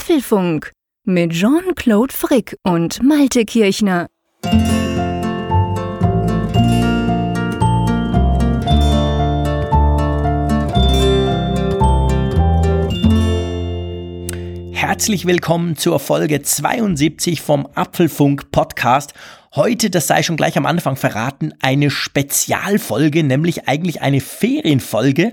Apfelfunk mit Jean-Claude Frick und Malte Kirchner. Herzlich willkommen zur Folge 72 vom Apfelfunk Podcast. Heute, das sei schon gleich am Anfang verraten, eine Spezialfolge, nämlich eigentlich eine Ferienfolge.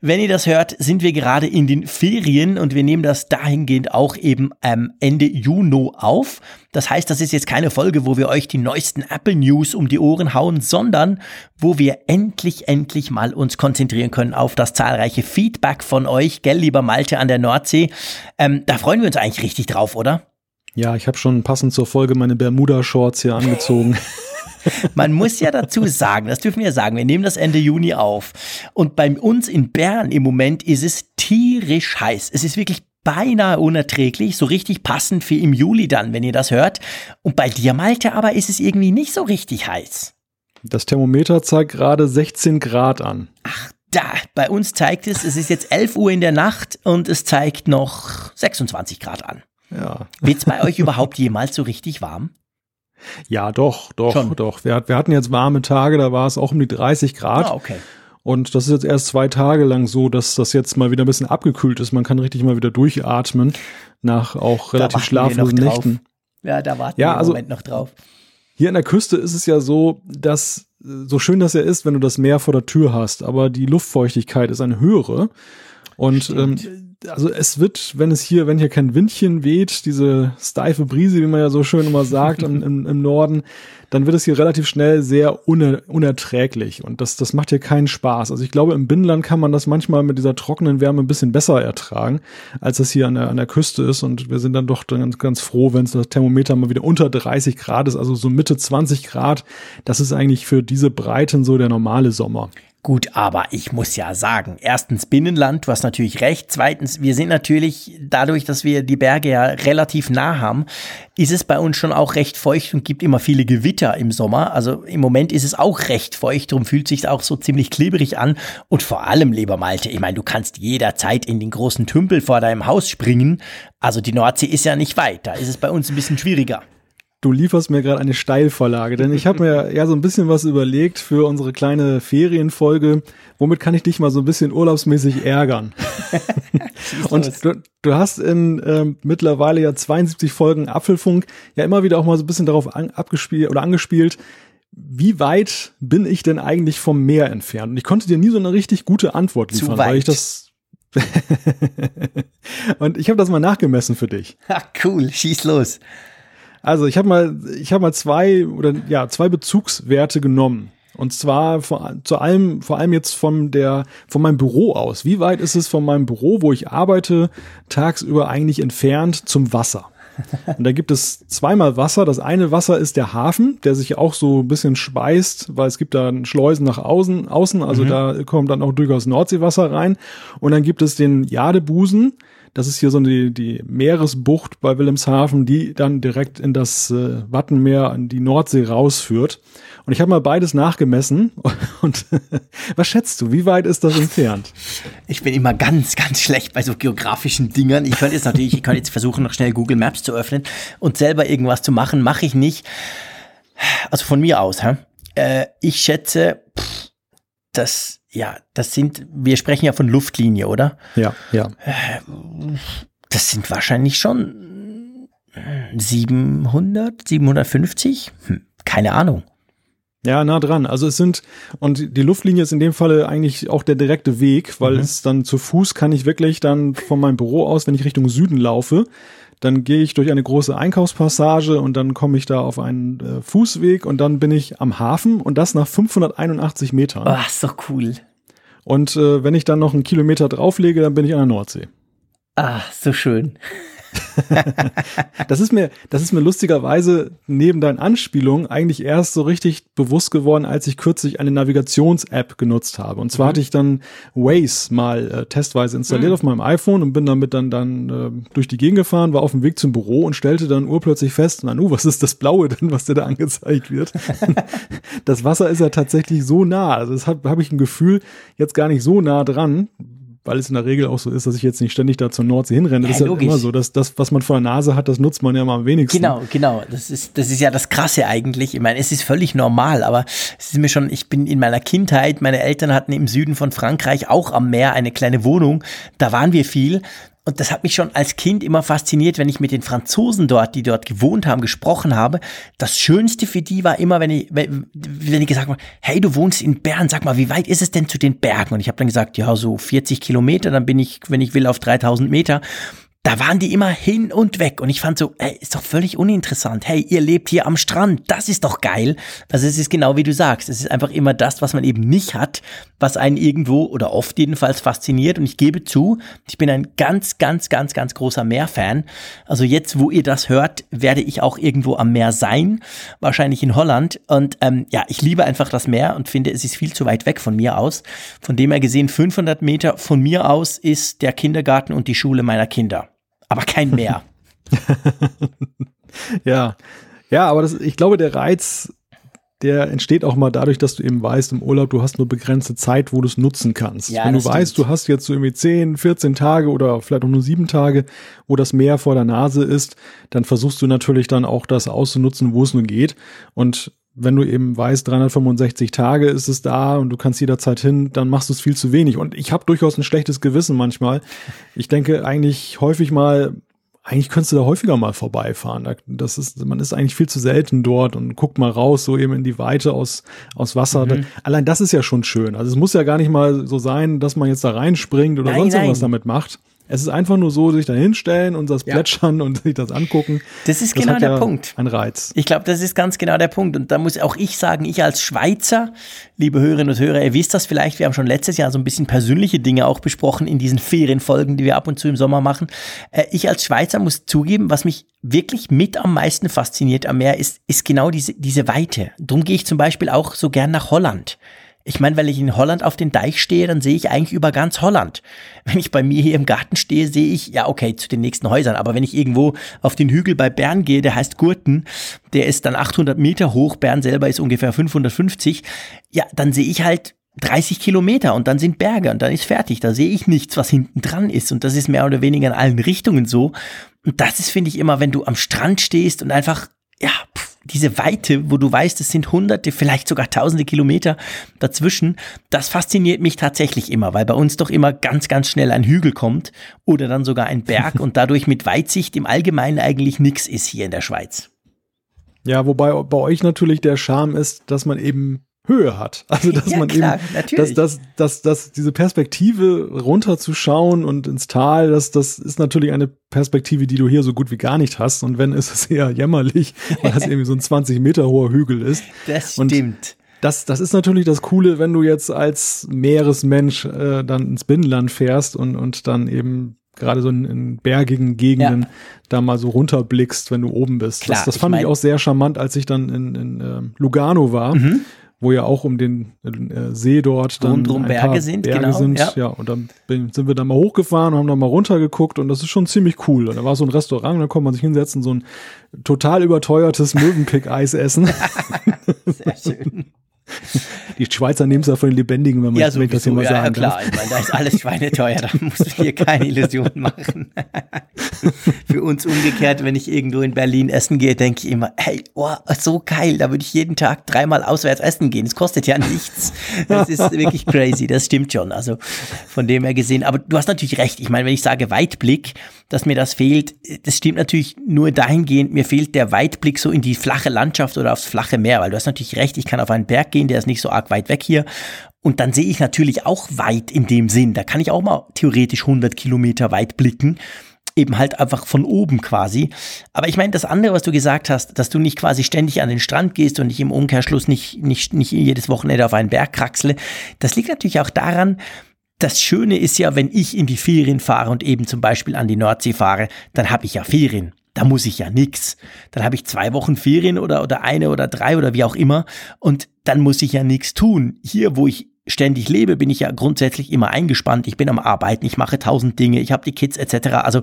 Wenn ihr das hört, sind wir gerade in den Ferien und wir nehmen das dahingehend auch eben ähm, Ende Juni auf. Das heißt, das ist jetzt keine Folge, wo wir euch die neuesten Apple News um die Ohren hauen, sondern wo wir endlich, endlich mal uns konzentrieren können auf das zahlreiche Feedback von euch, gell, lieber Malte an der Nordsee. Ähm, da freuen wir uns eigentlich richtig drauf, oder? Ja, ich habe schon passend zur Folge meine Bermuda-Shorts hier angezogen. Man muss ja dazu sagen, das dürfen wir sagen, wir nehmen das Ende Juni auf. Und bei uns in Bern im Moment ist es tierisch heiß. Es ist wirklich beinahe unerträglich, so richtig passend für im Juli dann, wenn ihr das hört. Und bei dir, Malte, aber ist es irgendwie nicht so richtig heiß. Das Thermometer zeigt gerade 16 Grad an. Ach, da, bei uns zeigt es, es ist jetzt 11 Uhr in der Nacht und es zeigt noch 26 Grad an. Ja. Wird's bei euch überhaupt jemals so richtig warm? Ja, doch, doch, Schon. doch. Wir, wir hatten jetzt warme Tage, da war es auch um die 30 Grad. Ah, okay. Und das ist jetzt erst zwei Tage lang so, dass das jetzt mal wieder ein bisschen abgekühlt ist. Man kann richtig mal wieder durchatmen nach auch relativ schlaflosen. Nächten. Ja, da warten Ja, wir im also- Moment noch drauf. Hier an der Küste ist es ja so, dass so schön das ja ist, wenn du das Meer vor der Tür hast, aber die Luftfeuchtigkeit ist eine höhere. Und ähm, also es wird, wenn es hier, wenn hier kein Windchen weht, diese steife Brise, wie man ja so schön immer sagt im, im, im Norden, dann wird es hier relativ schnell sehr uner, unerträglich und das, das macht hier keinen Spaß. Also ich glaube, im Binnenland kann man das manchmal mit dieser trockenen Wärme ein bisschen besser ertragen, als das hier an der, an der Küste ist und wir sind dann doch ganz, ganz froh, wenn es das Thermometer mal wieder unter 30 Grad ist, also so Mitte 20 Grad. Das ist eigentlich für diese Breiten so der normale Sommer. Gut, aber ich muss ja sagen, erstens Binnenland, du hast natürlich recht. Zweitens, wir sind natürlich, dadurch, dass wir die Berge ja relativ nah haben, ist es bei uns schon auch recht feucht und gibt immer viele Gewitter im Sommer. Also im Moment ist es auch recht feucht, darum fühlt sich auch so ziemlich klebrig an. Und vor allem, lieber Malte, ich meine, du kannst jederzeit in den großen Tümpel vor deinem Haus springen. Also die Nordsee ist ja nicht weit, da ist es bei uns ein bisschen schwieriger. Du lieferst mir gerade eine Steilvorlage, denn ich habe mir ja so ein bisschen was überlegt für unsere kleine Ferienfolge. Womit kann ich dich mal so ein bisschen urlaubsmäßig ärgern? Und du, du hast in ähm, mittlerweile ja 72 Folgen Apfelfunk ja immer wieder auch mal so ein bisschen darauf an, abgespielt oder angespielt, wie weit bin ich denn eigentlich vom Meer entfernt? Und ich konnte dir nie so eine richtig gute Antwort Zu liefern, weil ich weit. das und ich habe das mal nachgemessen für dich. Ha, cool, schieß los. Also ich habe mal, ich habe mal zwei oder ja zwei Bezugswerte genommen. Und zwar vor, zu allem, vor allem jetzt von der, von meinem Büro aus. Wie weit ist es von meinem Büro, wo ich arbeite, tagsüber eigentlich entfernt zum Wasser? Und da gibt es zweimal Wasser. Das eine Wasser ist der Hafen, der sich auch so ein bisschen speist, weil es gibt da Schleusen nach außen, außen also da kommt dann auch durchaus Nordseewasser rein. Und dann gibt es den Jadebusen. Das ist hier so die, die Meeresbucht bei Wilhelmshaven, die dann direkt in das äh, Wattenmeer, in die Nordsee rausführt. Und ich habe mal beides nachgemessen. Und was schätzt du, wie weit ist das entfernt? Ich bin immer ganz, ganz schlecht bei so geografischen Dingern. Ich könnte jetzt natürlich, ich könnte jetzt versuchen, noch schnell Google Maps zu öffnen und selber irgendwas zu machen. Mache ich nicht. Also von mir aus, hä? Äh, ich schätze, pff, das, ja, das sind, wir sprechen ja von Luftlinie, oder? Ja, ja. Das sind wahrscheinlich schon äh, 700, 750? Hm, keine Ahnung. Ja, nah dran. Also es sind, und die Luftlinie ist in dem Falle eigentlich auch der direkte Weg, weil es dann zu Fuß kann ich wirklich dann von meinem Büro aus, wenn ich Richtung Süden laufe, dann gehe ich durch eine große Einkaufspassage und dann komme ich da auf einen äh, Fußweg und dann bin ich am Hafen und das nach 581 Metern. Oh, ist doch cool. Und äh, wenn ich dann noch einen Kilometer drauflege, dann bin ich an der Nordsee. Ah, so schön. Das ist mir, das ist mir lustigerweise neben deinen Anspielungen eigentlich erst so richtig bewusst geworden, als ich kürzlich eine Navigations-App genutzt habe. Und zwar hatte ich dann Waze mal äh, testweise installiert auf meinem iPhone und bin damit dann dann äh, durch die Gegend gefahren, war auf dem Weg zum Büro und stellte dann urplötzlich fest, na nu, was ist das Blaue denn, was dir da angezeigt wird? das Wasser ist ja tatsächlich so nah. Also das habe hab ich ein Gefühl, jetzt gar nicht so nah dran weil es in der Regel auch so ist, dass ich jetzt nicht ständig da zur Nordsee hinrenne. Ja, das ist ja immer so, dass das, was man vor der Nase hat, das nutzt man ja mal am wenigsten. Genau, genau. Das ist, das ist ja das Krasse eigentlich. Ich meine, es ist völlig normal, aber es ist mir schon, ich bin in meiner Kindheit, meine Eltern hatten im Süden von Frankreich auch am Meer eine kleine Wohnung. Da waren wir viel. Und das hat mich schon als Kind immer fasziniert, wenn ich mit den Franzosen dort, die dort gewohnt haben, gesprochen habe. Das Schönste für die war immer, wenn ich, wenn, die gesagt haben, hey, du wohnst in Bern, sag mal, wie weit ist es denn zu den Bergen? Und ich habe dann gesagt, ja, so 40 Kilometer, dann bin ich, wenn ich will, auf 3000 Meter da waren die immer hin und weg und ich fand so, ey, ist doch völlig uninteressant. Hey, ihr lebt hier am Strand, das ist doch geil. Also es ist genau wie du sagst, es ist einfach immer das, was man eben nicht hat, was einen irgendwo oder oft jedenfalls fasziniert und ich gebe zu, ich bin ein ganz, ganz, ganz, ganz großer Meerfan. Also jetzt, wo ihr das hört, werde ich auch irgendwo am Meer sein, wahrscheinlich in Holland und ähm, ja, ich liebe einfach das Meer und finde, es ist viel zu weit weg von mir aus. Von dem her gesehen, 500 Meter von mir aus ist der Kindergarten und die Schule meiner Kinder aber kein Meer. ja, ja, aber das, ich glaube, der Reiz, der entsteht auch mal dadurch, dass du eben weißt, im Urlaub, du hast nur begrenzte Zeit, wo du es nutzen kannst. Ja, Wenn du das weißt, stimmt. du hast jetzt so irgendwie 10, 14 Tage oder vielleicht auch nur sieben Tage, wo das Meer vor der Nase ist, dann versuchst du natürlich dann auch das auszunutzen, wo es nur geht. Und wenn du eben weißt, 365 Tage ist es da und du kannst jederzeit hin, dann machst du es viel zu wenig. Und ich habe durchaus ein schlechtes Gewissen manchmal. Ich denke eigentlich häufig mal, eigentlich könntest du da häufiger mal vorbeifahren. Da- Das ist, man ist eigentlich viel zu selten dort und guckt mal raus, so eben in die Weite aus, aus Wasser. Mhm. Allein das ist ja schon schön. Also es muss ja gar nicht mal so sein, dass man jetzt da reinspringt oder Nein, sonst irgendwas damit macht. Es ist einfach nur so, sich da hinstellen und das Ja. plätschern und sich das angucken. Das ist genau hat der ja Punkt. Ein Reiz. Ich glaube, das ist ganz genau der Punkt. Und da muss auch ich sagen, ich als Schweizer, liebe Hörerinnen und Hörer, ihr wisst das vielleicht, wir haben schon letztes Jahr so ein bisschen persönliche Dinge auch besprochen in diesen Ferienfolgen, die wir ab und zu im Sommer machen. Äh, Ich als Schweizer muss zugeben, was mich wirklich mit am meisten fasziniert am Meer, ist, ist genau diese, diese Weite. Drum gehe ich zum Beispiel auch so gern nach Holland. Ich meine, weil ich in Holland auf den Deich stehe, dann sehe ich eigentlich über ganz Holland. Wenn ich bei mir hier im Garten stehe, sehe ich, ja, okay, zu den nächsten Häusern. Aber wenn ich irgendwo auf den Hügel bei Bern gehe, der heißt Gurten, der ist dann 800 Meter hoch, Bern selber ist ungefähr 550, ja, dann sehe ich halt 30 Kilometer und dann sind Berge und dann ist fertig. Da sehe ich nichts, was hinten dran ist. Und das ist mehr oder weniger in allen Richtungen so. Und das ist, finde ich, immer, wenn du am Strand stehst und einfach, ja, pff, diese Weite, wo du weißt, es sind hunderte, vielleicht sogar tausende Kilometer dazwischen, das fasziniert mich tatsächlich immer, weil bei uns doch immer ganz, ganz schnell ein Hügel kommt oder dann sogar ein Berg und dadurch mit Weitsicht im Allgemeinen eigentlich nichts ist hier in der Schweiz. Ja, wobei bei euch natürlich der Charme ist, dass man eben Höhe hat. Also dass Ja, man klar, eben, natürlich. dass, dass, dass, dass diese Perspektive runterzuschauen und ins Tal, das, das ist natürlich eine Perspektive, die du hier so gut wie gar nicht hast. Und wenn, ist es eher jämmerlich, weil das irgendwie so ein 20 Meter hoher Hügel ist. Das Und stimmt. Das, das ist natürlich das Coole, wenn du jetzt als Meeresmensch äh, dann ins Binnenland fährst und, und dann eben gerade so in, in bergigen Gegenden Ja. da mal so runterblickst, wenn du oben bist. Klar, das das ich fand ich mein- auch sehr charmant, als ich dann in, in ähm, Lugano war, Mhm. Wo ja auch um den äh, See dort dann Rundrum ein Berge paar sind, Berge genau, sind. ja. Ja. und dann bin, sind wir da mal hochgefahren und haben da mal runtergeguckt und das ist schon ziemlich cool. Und da war so ein Restaurant, da konnte man sich hinsetzen, so ein total überteuertes Möwenpick-Eis essen. Sehr schön. Die Schweizer nehmen es ja von den Lebendigen, wenn man Ja, ich das hier sowieso, mal ja, ja, sagen klar. darf. Ich meine, da ist alles schweineteuer, da muss man hier keine Illusionen machen. Für uns umgekehrt, wenn ich irgendwo in Berlin essen gehe, denke ich immer, hey, oh, so geil, da würde ich jeden Tag dreimal auswärts essen gehen. Es kostet ja nichts. Das ist wirklich crazy, das stimmt schon. Also von dem her gesehen. Aber du hast natürlich recht. Ich meine, wenn ich sage Weitblick, dass mir das fehlt, das stimmt natürlich nur dahingehend, mir fehlt der Weitblick so in die flache Landschaft oder aufs flache Meer, weil du hast natürlich recht, ich kann auf einen Berg gehen, der ist nicht so arg weit weg hier. Und dann sehe ich natürlich auch weit in dem Sinn. Da kann ich auch mal theoretisch 100 Kilometer weit blicken. Eben halt einfach von oben quasi. Aber ich meine, das andere, was du gesagt hast, dass du nicht quasi ständig an den Strand gehst und ich im Umkehrschluss nicht, nicht, nicht jedes Wochenende auf einen Berg kraxle, das liegt natürlich auch daran, das Schöne ist ja, wenn ich in die Ferien fahre und eben zum Beispiel an die Nordsee fahre, dann habe ich ja Ferien. Da muss ich ja nix. Dann habe ich zwei Wochen Ferien oder, oder eine oder drei oder wie auch immer und dann muss ich ja nichts tun. Hier, wo ich ständig lebe, bin ich ja grundsätzlich immer eingespannt. Ich bin am Arbeiten, ich mache tausend Dinge, ich habe die Kids etc. Also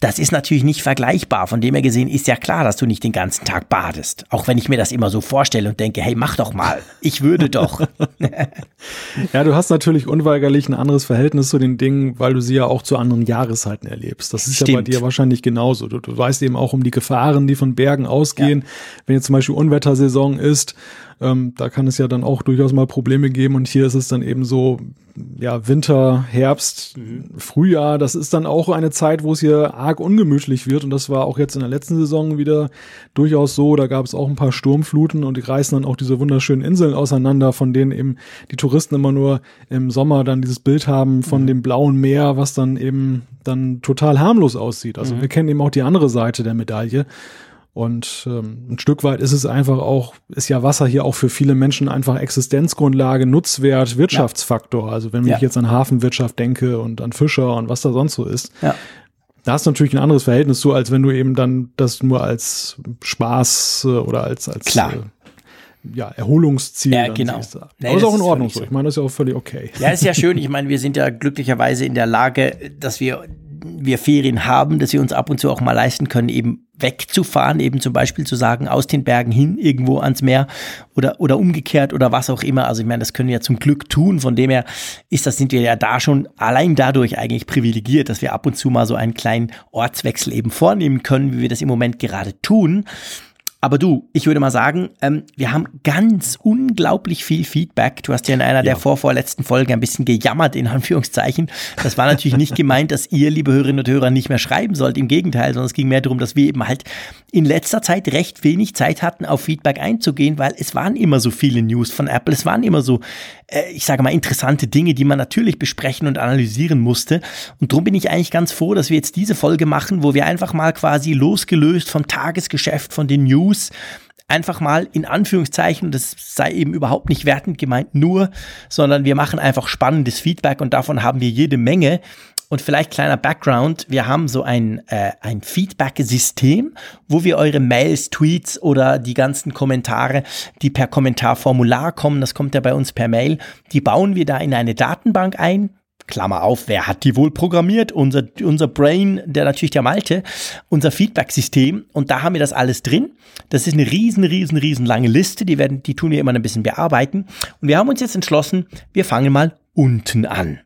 Das ist natürlich nicht vergleichbar. Von dem her gesehen ist ja klar, dass du nicht den ganzen Tag badest. Auch wenn ich mir das immer so vorstelle und denke, hey, mach doch mal. Ich würde doch. ja, du hast natürlich unweigerlich ein anderes Verhältnis zu den Dingen, weil du sie ja auch zu anderen Jahreszeiten erlebst. Das ist Stimmt. ja bei dir wahrscheinlich genauso. Du, du weißt eben auch um die Gefahren, die von Bergen ausgehen. Ja. Wenn jetzt zum Beispiel Unwettersaison ist ähm, da kann es ja dann auch durchaus mal Probleme geben. Und hier ist es dann eben so, ja, Winter, Herbst, mhm. Frühjahr. Das ist dann auch eine Zeit, wo es hier arg ungemütlich wird. Und das war auch jetzt in der letzten Saison wieder durchaus so. Da gab es auch ein paar Sturmfluten und die reißen dann auch diese wunderschönen Inseln auseinander, von denen eben die Touristen immer nur im Sommer dann dieses Bild haben von mhm. dem blauen Meer, was dann eben dann total harmlos aussieht. Also mhm. wir kennen eben auch die andere Seite der Medaille. Und ähm, ein Stück weit ist es einfach auch, ist ja Wasser hier auch für viele Menschen einfach Existenzgrundlage, Nutzwert, Wirtschaftsfaktor. Ja. Also wenn ja. ich jetzt an Hafenwirtschaft denke und an Fischer und was da sonst so ist, ja. Da hast du natürlich ein anderes Verhältnis zu, als wenn du eben dann das nur als Spaß äh, oder als, als Klar. Äh, ja, Erholungsziel. Ja, genau. Nee, Aber ist auch in Ordnung so. Ich meine, das ist ja auch völlig okay. Ja, ist ja schön. Ich meine, wir sind ja glücklicherweise in der Lage, dass wir wir Ferien haben, dass wir uns ab und zu auch mal leisten können, eben wegzufahren, eben zum Beispiel zu sagen, aus den Bergen hin irgendwo ans Meer oder, oder umgekehrt oder was auch immer. Also ich meine, das können wir ja zum Glück tun. Von dem her ist das, sind wir ja da schon allein dadurch eigentlich privilegiert, dass wir ab und zu mal so einen kleinen Ortswechsel eben vornehmen können, wie wir das im Moment gerade tun. Aber du, ich würde mal sagen, ähm, wir haben ganz unglaublich viel Feedback. Du hast ja in einer ja. der vorvorletzten Folgen ein bisschen gejammert, in Anführungszeichen. Das war natürlich nicht gemeint, dass ihr, liebe Hörerinnen und Hörer, nicht mehr schreiben sollt. Im Gegenteil, sondern es ging mehr darum, dass wir eben halt in letzter Zeit recht wenig Zeit hatten, auf Feedback einzugehen, weil es waren immer so viele News von Apple. Es waren immer so, äh, ich sage mal, interessante Dinge, die man natürlich besprechen und analysieren musste. Und darum bin ich eigentlich ganz froh, dass wir jetzt diese Folge machen, wo wir einfach mal quasi losgelöst vom Tagesgeschäft, von den News, News einfach mal in Anführungszeichen, das sei eben überhaupt nicht wertend gemeint, nur, sondern wir machen einfach spannendes Feedback und davon haben wir jede Menge. Und vielleicht kleiner Background, wir haben so ein, äh, ein Feedback-System, wo wir eure Mails, Tweets oder die ganzen Kommentare, die per Kommentarformular kommen, das kommt ja bei uns per Mail, die bauen wir da in eine Datenbank ein Klammer auf, wer hat die wohl programmiert? Unser, unser Brain, der natürlich der Malte, unser Feedback-System. Und da haben wir das alles drin. Das ist eine riesen, riesen, riesen lange Liste. Die werden, die tun wir immer ein bisschen bearbeiten. Und wir haben uns jetzt entschlossen, wir fangen mal unten an.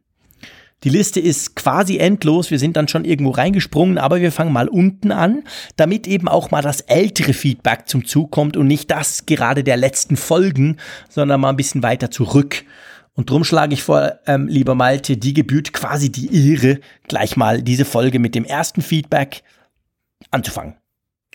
Die Liste ist quasi endlos. Wir sind dann schon irgendwo reingesprungen, aber wir fangen mal unten an, damit eben auch mal das ältere Feedback zum Zug kommt und nicht das gerade der letzten Folgen, sondern mal ein bisschen weiter zurück. Und drum schlage ich vor, ähm, lieber Malte, die gebührt quasi die Ehre, gleich mal diese Folge mit dem ersten Feedback anzufangen.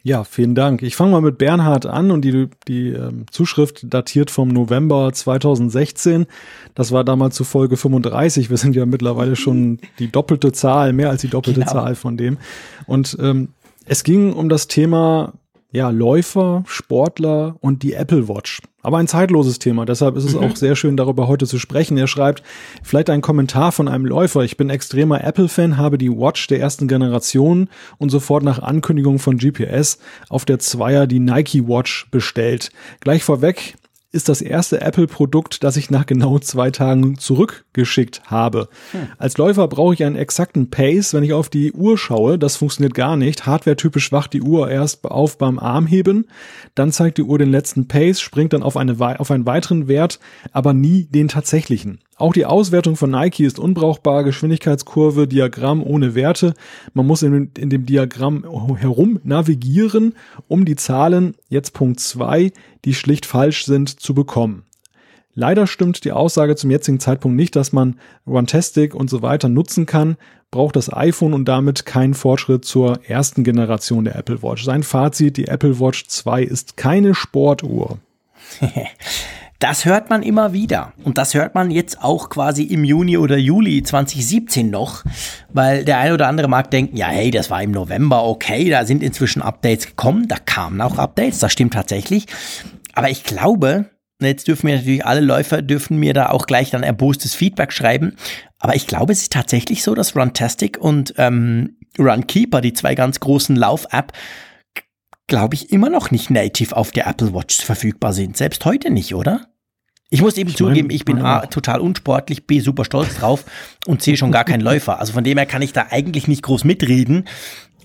Ja, vielen Dank. Ich fange mal mit Bernhard an und die, die ähm, Zuschrift datiert vom November 2016. Das war damals zu Folge 35. Wir sind ja mittlerweile schon die doppelte Zahl, mehr als die doppelte genau. Zahl von dem. Und ähm, es ging um das Thema ja, Läufer, Sportler und die Apple Watch. Aber ein zeitloses Thema, deshalb ist es mhm. auch sehr schön, darüber heute zu sprechen. Er schreibt, vielleicht ein Kommentar von einem Läufer. Ich bin extremer Apple-Fan, habe die Watch der ersten Generation und sofort nach Ankündigung von GPS auf der Zweier die Nike Watch bestellt. Gleich vorweg, ist das erste Apple-Produkt, das ich nach genau zwei Tagen zurückgeschickt habe. Hm. Als Läufer brauche ich einen exakten Pace, wenn ich auf die Uhr schaue. Das funktioniert gar nicht. Hardware-typisch wacht die Uhr erst auf beim Armheben. Dann zeigt die Uhr den letzten Pace, springt dann auf, eine, auf einen weiteren Wert, aber nie den tatsächlichen. Auch die Auswertung von Nike ist unbrauchbar. Geschwindigkeitskurve, Diagramm ohne Werte. Man muss in, in dem Diagramm herum navigieren, um die Zahlen, jetzt Punkt zwei, die schlicht falsch sind, zu bekommen. Leider stimmt die Aussage zum jetzigen Zeitpunkt nicht, dass man Runtastic und so weiter nutzen kann, braucht das iPhone und damit keinen Fortschritt zur ersten Generation der Apple Watch. Sein Fazit, die Apple Watch 2 ist keine Sportuhr. Das hört man immer wieder. Und das hört man jetzt auch quasi im Juni oder Juli 2017 noch, weil der eine oder andere mag denken, ja, hey, das war im November, okay, da sind inzwischen Updates gekommen, da kamen auch Updates, das stimmt tatsächlich. Aber ich glaube, jetzt dürfen wir natürlich alle Läufer, dürfen mir da auch gleich dann erbostes Feedback schreiben. Aber ich glaube, es ist tatsächlich so, dass Runtastic und ähm, Runkeeper, die zwei ganz großen Lauf-App, glaube ich, immer noch nicht native auf der Apple Watch verfügbar sind. Selbst heute nicht, oder? Ich muss eben ich zugeben, ich bin A, total unsportlich, B, super stolz drauf und C, schon gar kein Läufer. Also von dem her kann ich da eigentlich nicht groß mitreden.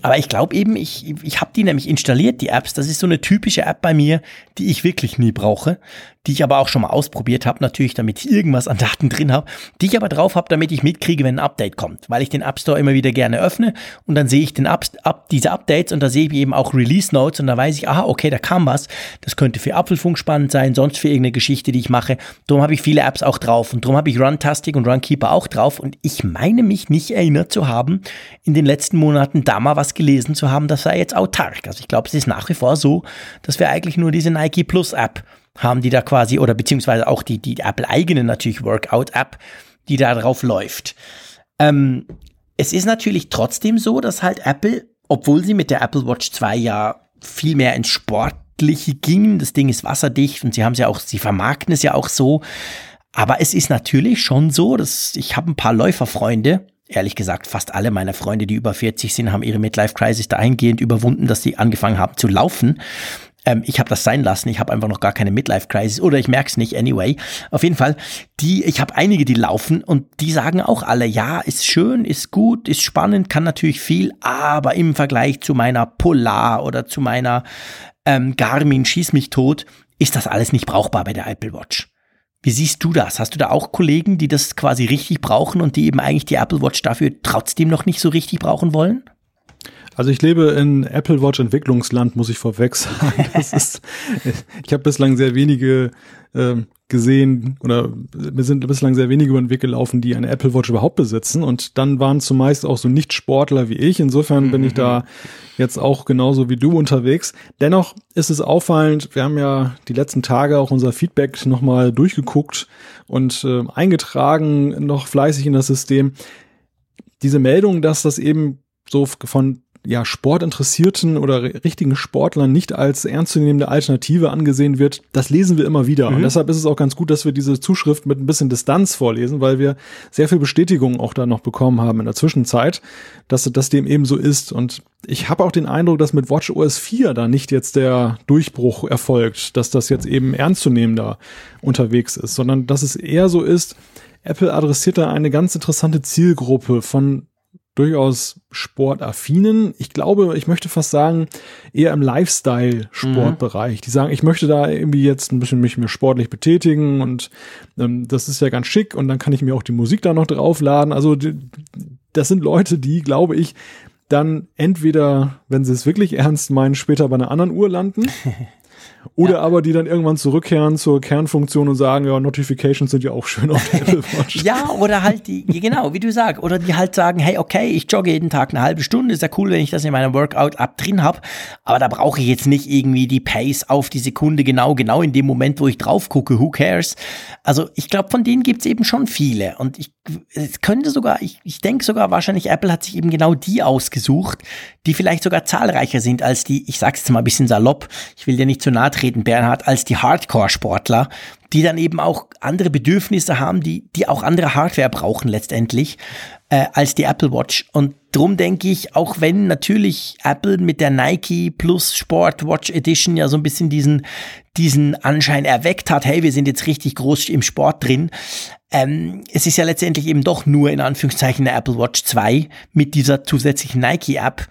Aber ich glaube eben, ich, ich habe die nämlich installiert, die Apps. Das ist so eine typische App bei mir, die ich wirklich nie brauche, die ich aber auch schon mal ausprobiert habe, natürlich, damit ich irgendwas an Daten drin habe, die ich aber drauf habe, damit ich mitkriege, wenn ein Update kommt, weil ich den App Store immer wieder gerne öffne und dann sehe ich den Up, Up, diese Updates und da sehe ich eben auch Release Notes und da weiß ich, aha, okay, da kam was. Das könnte für Apfelfunk spannend sein, sonst für irgendeine Geschichte, die ich mache. Darum habe ich viele Apps auch drauf und darum habe ich Runtastic und Runkeeper auch drauf und ich meine mich nicht erinnert zu haben, in den letzten Monaten da mal was gelesen zu haben, das sei jetzt autark. Also ich glaube, es ist nach wie vor so, dass wir eigentlich nur diese Nike Plus App haben, die da quasi, oder beziehungsweise auch die, die Apple-eigene natürlich Workout-App, die da drauf läuft. Ähm, es ist natürlich trotzdem so, dass halt Apple, obwohl sie mit der Apple Watch 2 ja viel mehr ins Sportliche gingen, das Ding ist wasserdicht und sie haben es ja auch, sie vermarkten es ja auch so. Aber es ist natürlich schon so, dass ich habe ein paar Läuferfreunde, ehrlich gesagt, fast alle meiner Freunde, die über 40 sind, haben ihre Midlife Crisis dahingehend überwunden, dass sie angefangen haben zu laufen. Ähm, ich habe das sein lassen. Ich habe einfach noch gar keine Midlife Crisis oder ich merke es nicht anyway. Auf jeden Fall, die, ich habe einige, die laufen und die sagen auch alle, ja, ist schön, ist gut, ist spannend, kann natürlich viel, aber im Vergleich zu meiner Polar oder zu meiner ähm, Garmin Schieß mich tot, ist das alles nicht brauchbar bei der Apple Watch. Wie siehst du das? Hast du da auch Kollegen, die das quasi richtig brauchen und die eben eigentlich die Apple Watch dafür trotzdem noch nicht so richtig brauchen wollen? Also ich lebe in Apple Watch Entwicklungsland, muss ich vorweg sagen. Das ist, ich habe bislang sehr wenige äh, gesehen oder mir sind bislang sehr wenige über den Weg gelaufen, die eine Apple Watch überhaupt besitzen. Und dann waren zumeist auch so Nicht-Sportler wie ich. Insofern bin ich da mhm. jetzt auch genauso wie du unterwegs. Dennoch ist es auffallend, wir haben ja die letzten Tage auch unser Feedback nochmal durchgeguckt und äh, eingetragen, noch fleißig in das System. Diese Meldung, dass das eben so von ja, Sportinteressierten oder richtigen Sportlern nicht als ernstzunehmende Alternative angesehen wird, das lesen wir immer wieder. Mhm. Und deshalb ist es auch ganz gut, dass wir diese Zuschrift mit ein bisschen Distanz vorlesen, weil wir sehr viel Bestätigung auch da noch bekommen haben in der Zwischenzeit, dass das dem eben so ist. Und ich habe auch den Eindruck, dass mit Watch OS 4 da nicht jetzt der Durchbruch erfolgt, dass das jetzt eben ernstzunehmender unterwegs ist, sondern dass es eher so ist, Apple adressiert da eine ganz interessante Zielgruppe von durchaus sportaffinen. Ich glaube, ich möchte fast sagen, eher im Lifestyle-Sportbereich. Mhm. Die sagen, ich möchte da irgendwie jetzt ein bisschen mich mehr sportlich betätigen und ähm, das ist ja ganz schick und dann kann ich mir auch die Musik da noch draufladen. Also die, das sind Leute, die, glaube ich, dann entweder, wenn sie es wirklich ernst meinen, später bei einer anderen Uhr landen Oder ja. aber die dann irgendwann zurückkehren zur Kernfunktion und sagen, ja, Notifications sind ja auch schön auf der Apple Watch. ja, oder halt die, genau, wie du sagst, oder die halt sagen, hey, okay, ich jogge jeden Tag eine halbe Stunde, ist ja cool, wenn ich das in meiner Workout-App drin habe, aber da brauche ich jetzt nicht irgendwie die Pace auf die Sekunde genau, genau in dem Moment, wo ich drauf gucke, who cares? Also ich glaube, von denen gibt es eben schon viele und ich es könnte sogar, ich, ich denke sogar wahrscheinlich, Apple hat sich eben genau die ausgesucht, die vielleicht sogar zahlreicher sind als die, ich sag's jetzt mal ein bisschen salopp, ich will dir nicht zu nahe treten, Bernhard, als die Hardcore-Sportler, die dann eben auch andere Bedürfnisse haben, die, die auch andere Hardware brauchen letztendlich äh, als die Apple Watch. Und drum denke ich, auch wenn natürlich Apple mit der Nike Plus Sport Watch Edition ja so ein bisschen diesen, diesen Anschein erweckt hat, hey, wir sind jetzt richtig groß im Sport drin. Ähm, es ist ja letztendlich eben doch nur in Anführungszeichen eine Apple Watch 2 mit dieser zusätzlichen Nike App.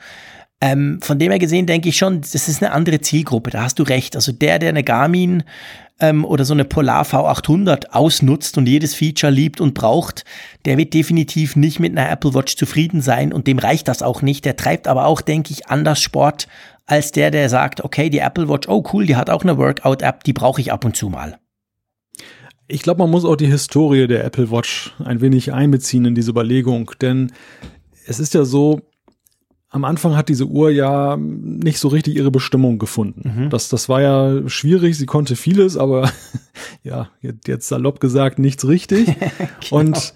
Ähm, von dem her gesehen denke ich schon, das ist eine andere Zielgruppe, da hast du recht. Also der, der eine Garmin ähm, oder so eine Polar V800 ausnutzt und jedes Feature liebt und braucht, der wird definitiv nicht mit einer Apple Watch zufrieden sein und dem reicht das auch nicht. Der treibt aber auch, denke ich, anders Sport als der, der sagt, okay, die Apple Watch, oh cool, die hat auch eine Workout-App, die brauche ich ab und zu mal. Ich glaube, man muss auch die Historie der Apple Watch ein wenig einbeziehen in diese Überlegung, denn es ist ja so, am Anfang hat diese Uhr ja nicht so richtig ihre Bestimmung gefunden. Mhm. Das, das war ja schwierig, sie konnte vieles, aber ja, jetzt salopp gesagt, nichts richtig. genau. Und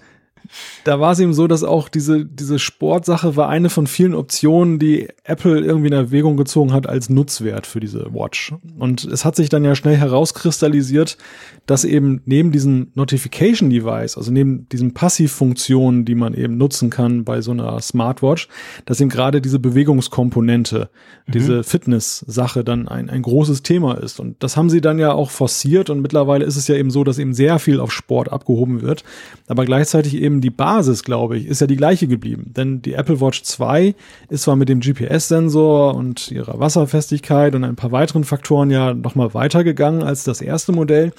da war es eben so, dass auch diese, diese Sportsache war eine von vielen Optionen, die Apple irgendwie in Erwägung gezogen hat als Nutzwert für diese Watch. Und es hat sich dann ja schnell herauskristallisiert, dass eben neben diesem Notification Device, also neben diesen Passivfunktionen, die man eben nutzen kann bei so einer Smartwatch, dass eben gerade diese Bewegungskomponente, mhm. diese Fitness-Sache dann ein, ein großes Thema ist. Und das haben sie dann ja auch forciert und mittlerweile ist es ja eben so, dass eben sehr viel auf Sport abgehoben wird, aber gleichzeitig eben die Basis, glaube ich, ist ja die gleiche geblieben. Denn die Apple Watch 2 ist zwar mit dem GPS-Sensor und ihrer Wasserfestigkeit und ein paar weiteren Faktoren ja nochmal weitergegangen als das erste Modell.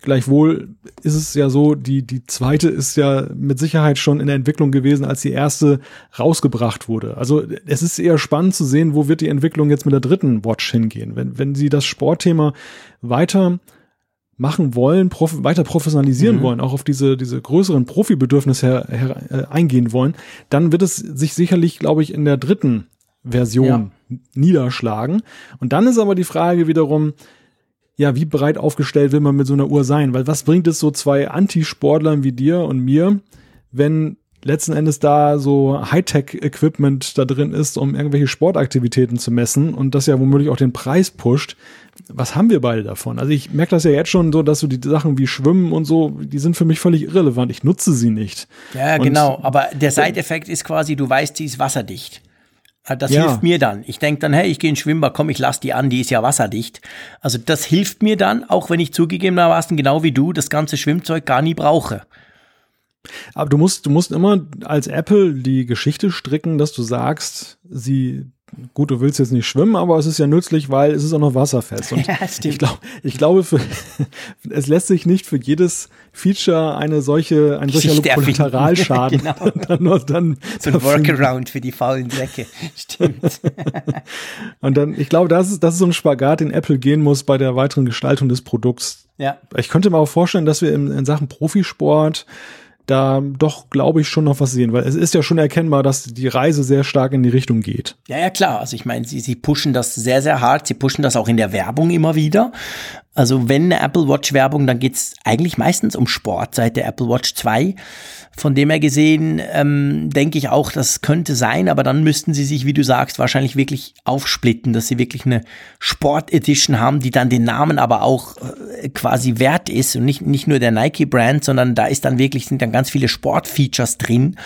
Gleichwohl ist es ja so, die, die zweite ist ja mit Sicherheit schon in der Entwicklung gewesen, als die erste rausgebracht wurde. Also es ist eher spannend zu sehen, wo wird die Entwicklung jetzt mit der dritten Watch hingehen. Wenn, wenn sie das Sportthema weiter machen wollen, prof weiter professionalisieren mhm. wollen, auch auf diese, diese größeren Profibedürfnisse her, her, äh, eingehen wollen, dann wird es sich sicherlich, glaube ich, in der dritten Version ja. niederschlagen. Und dann ist aber die Frage wiederum, ja, wie breit aufgestellt will man mit so einer Uhr sein? Weil was bringt es so zwei Antisportlern wie dir und mir, wenn letzten Endes da so Hightech-Equipment da drin ist, um irgendwelche Sportaktivitäten zu messen und das ja womöglich auch den Preis pusht. Was haben wir beide davon? Also ich merke das ja jetzt schon so, dass so die Sachen wie Schwimmen und so, die sind für mich völlig irrelevant. Ich nutze sie nicht. Ja, und genau. Aber der Side-Effekt ist quasi, du weißt, sie ist wasserdicht. Ah, das ja. hilft mir dann. Ich denke dann, hey, ich gehe in Schwimmbad, komm, ich lass die an, die ist ja wasserdicht. Also das hilft mir dann, auch wenn ich zugegebenermaßen genau wie du das ganze Schwimmzeug gar nie brauche. Aber du musst, du musst immer als Apple die Geschichte stricken, dass du sagst, sie, gut, du willst jetzt nicht schwimmen, aber es ist ja nützlich, weil es ist auch noch wasserfest. Und ja, stimmt. Ich, glaub, ich glaube, für, es lässt sich nicht für jedes Feature eine solche, ein solcher Kollateralschaden. genau. dann, dann, so ein Workaround für die faulen Säcke. Stimmt. und dann, ich glaube, das ist, das ist so ein Spagat, den Apple gehen muss bei der weiteren Gestaltung des Produkts. Ja. Ich könnte mir auch vorstellen, dass wir in, in Sachen Profisport da doch, glaube ich, schon noch was sehen, weil es ist ja schon erkennbar, dass die Reise sehr stark in die Richtung geht. Ja, ja, klar. Also ich meine, sie, sie pushen das sehr, sehr hart. Sie pushen das auch in der Werbung immer wieder. Also wenn eine Apple Watch Werbung, dann geht's eigentlich meistens um Sport seit der Apple Watch 2. Von dem her gesehen ähm, denke ich auch, das könnte sein, aber dann müssten sie sich, wie du sagst, wahrscheinlich wirklich aufsplitten, dass sie wirklich eine Sport Edition haben, die dann den Namen aber auch äh, quasi wert ist und nicht, nicht nur der Nike Brand, sondern da ist dann wirklich, sind dann ganz viele Sportfeatures drin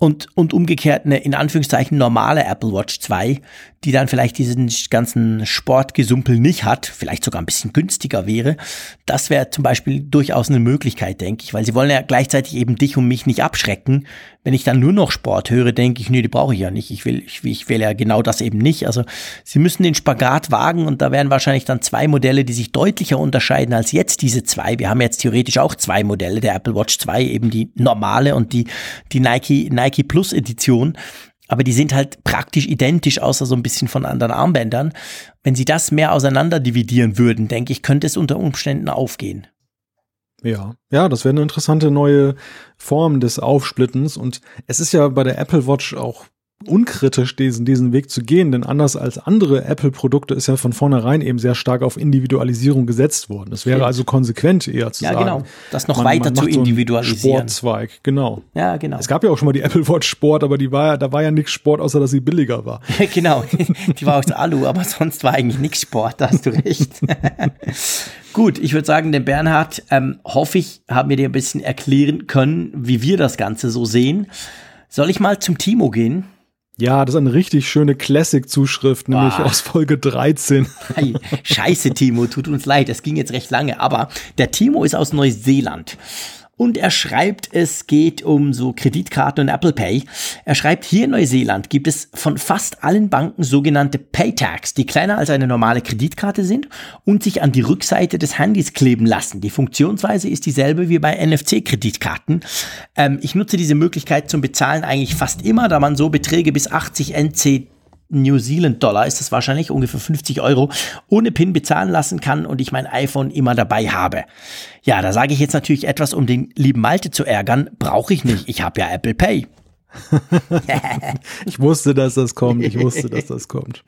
und, und umgekehrt eine in Anführungszeichen normale Apple Watch 2, die dann vielleicht diesen ganzen Sportgesumpel nicht hat, vielleicht sogar ein bisschen günstiger wäre. Das wäre zum Beispiel durchaus eine Möglichkeit, denke ich, weil sie wollen ja gleichzeitig eben dich und mich nicht abschrecken. Wenn ich dann nur noch Sport höre, denke ich, nee, die brauche ich ja nicht. Ich will, ich, ich will ja genau das eben nicht. Also sie müssen den Spagat wagen und da wären wahrscheinlich dann zwei Modelle, die sich deutlicher unterscheiden als jetzt diese zwei. Wir haben jetzt theoretisch auch zwei Modelle der Apple Watch 2, eben die normale und die, die Nike, Nike Plus Edition aber die sind halt praktisch identisch, außer so ein bisschen von anderen Armbändern. Wenn sie das mehr auseinander dividieren würden, denke ich, könnte es unter Umständen aufgehen. Ja, ja, das wäre eine interessante neue Form des Aufsplittens. Und es ist ja bei der Apple Watch auch unkritisch diesen, diesen Weg zu gehen, denn anders als andere Apple-Produkte ist ja von vornherein eben sehr stark auf Individualisierung gesetzt worden. Es wäre also konsequent eher zu ja, sagen. Ja, genau. Das noch man, weiter man zu individualisieren. So Sportzweig, genau. Ja, genau. Es gab ja auch schon mal die Apple Watch Sport, aber die war ja, da war ja nichts Sport, außer dass sie billiger war. genau. Die war aus Alu, aber sonst war eigentlich nichts Sport, da hast du recht. Gut, ich würde sagen, den Bernhard, ähm, hoffe ich, haben wir dir ein bisschen erklären können, wie wir das Ganze so sehen. Soll ich mal zum Timo gehen? Ja, das ist eine richtig schöne Classic-Zuschrift, nämlich Boah. aus Folge 13. Hey, scheiße, Timo, tut uns leid, es ging jetzt recht lange, aber der Timo ist aus Neuseeland. Und er schreibt, es geht um so Kreditkarten und Apple Pay. Er schreibt, hier in Neuseeland gibt es von fast allen Banken sogenannte Paytags, die kleiner als eine normale Kreditkarte sind und sich an die Rückseite des Handys kleben lassen. Die Funktionsweise ist dieselbe wie bei NFC-Kreditkarten. Ähm, ich nutze diese Möglichkeit zum Bezahlen eigentlich fast immer, da man so Beträge bis 80 NC New Zealand Dollar ist das wahrscheinlich, ungefähr 50 Euro, ohne PIN bezahlen lassen kann und ich mein iPhone immer dabei habe. Ja, da sage ich jetzt natürlich etwas, um den lieben Malte zu ärgern, brauche ich nicht. Ich habe ja Apple Pay. ich wusste, dass das kommt. Ich wusste, dass das kommt.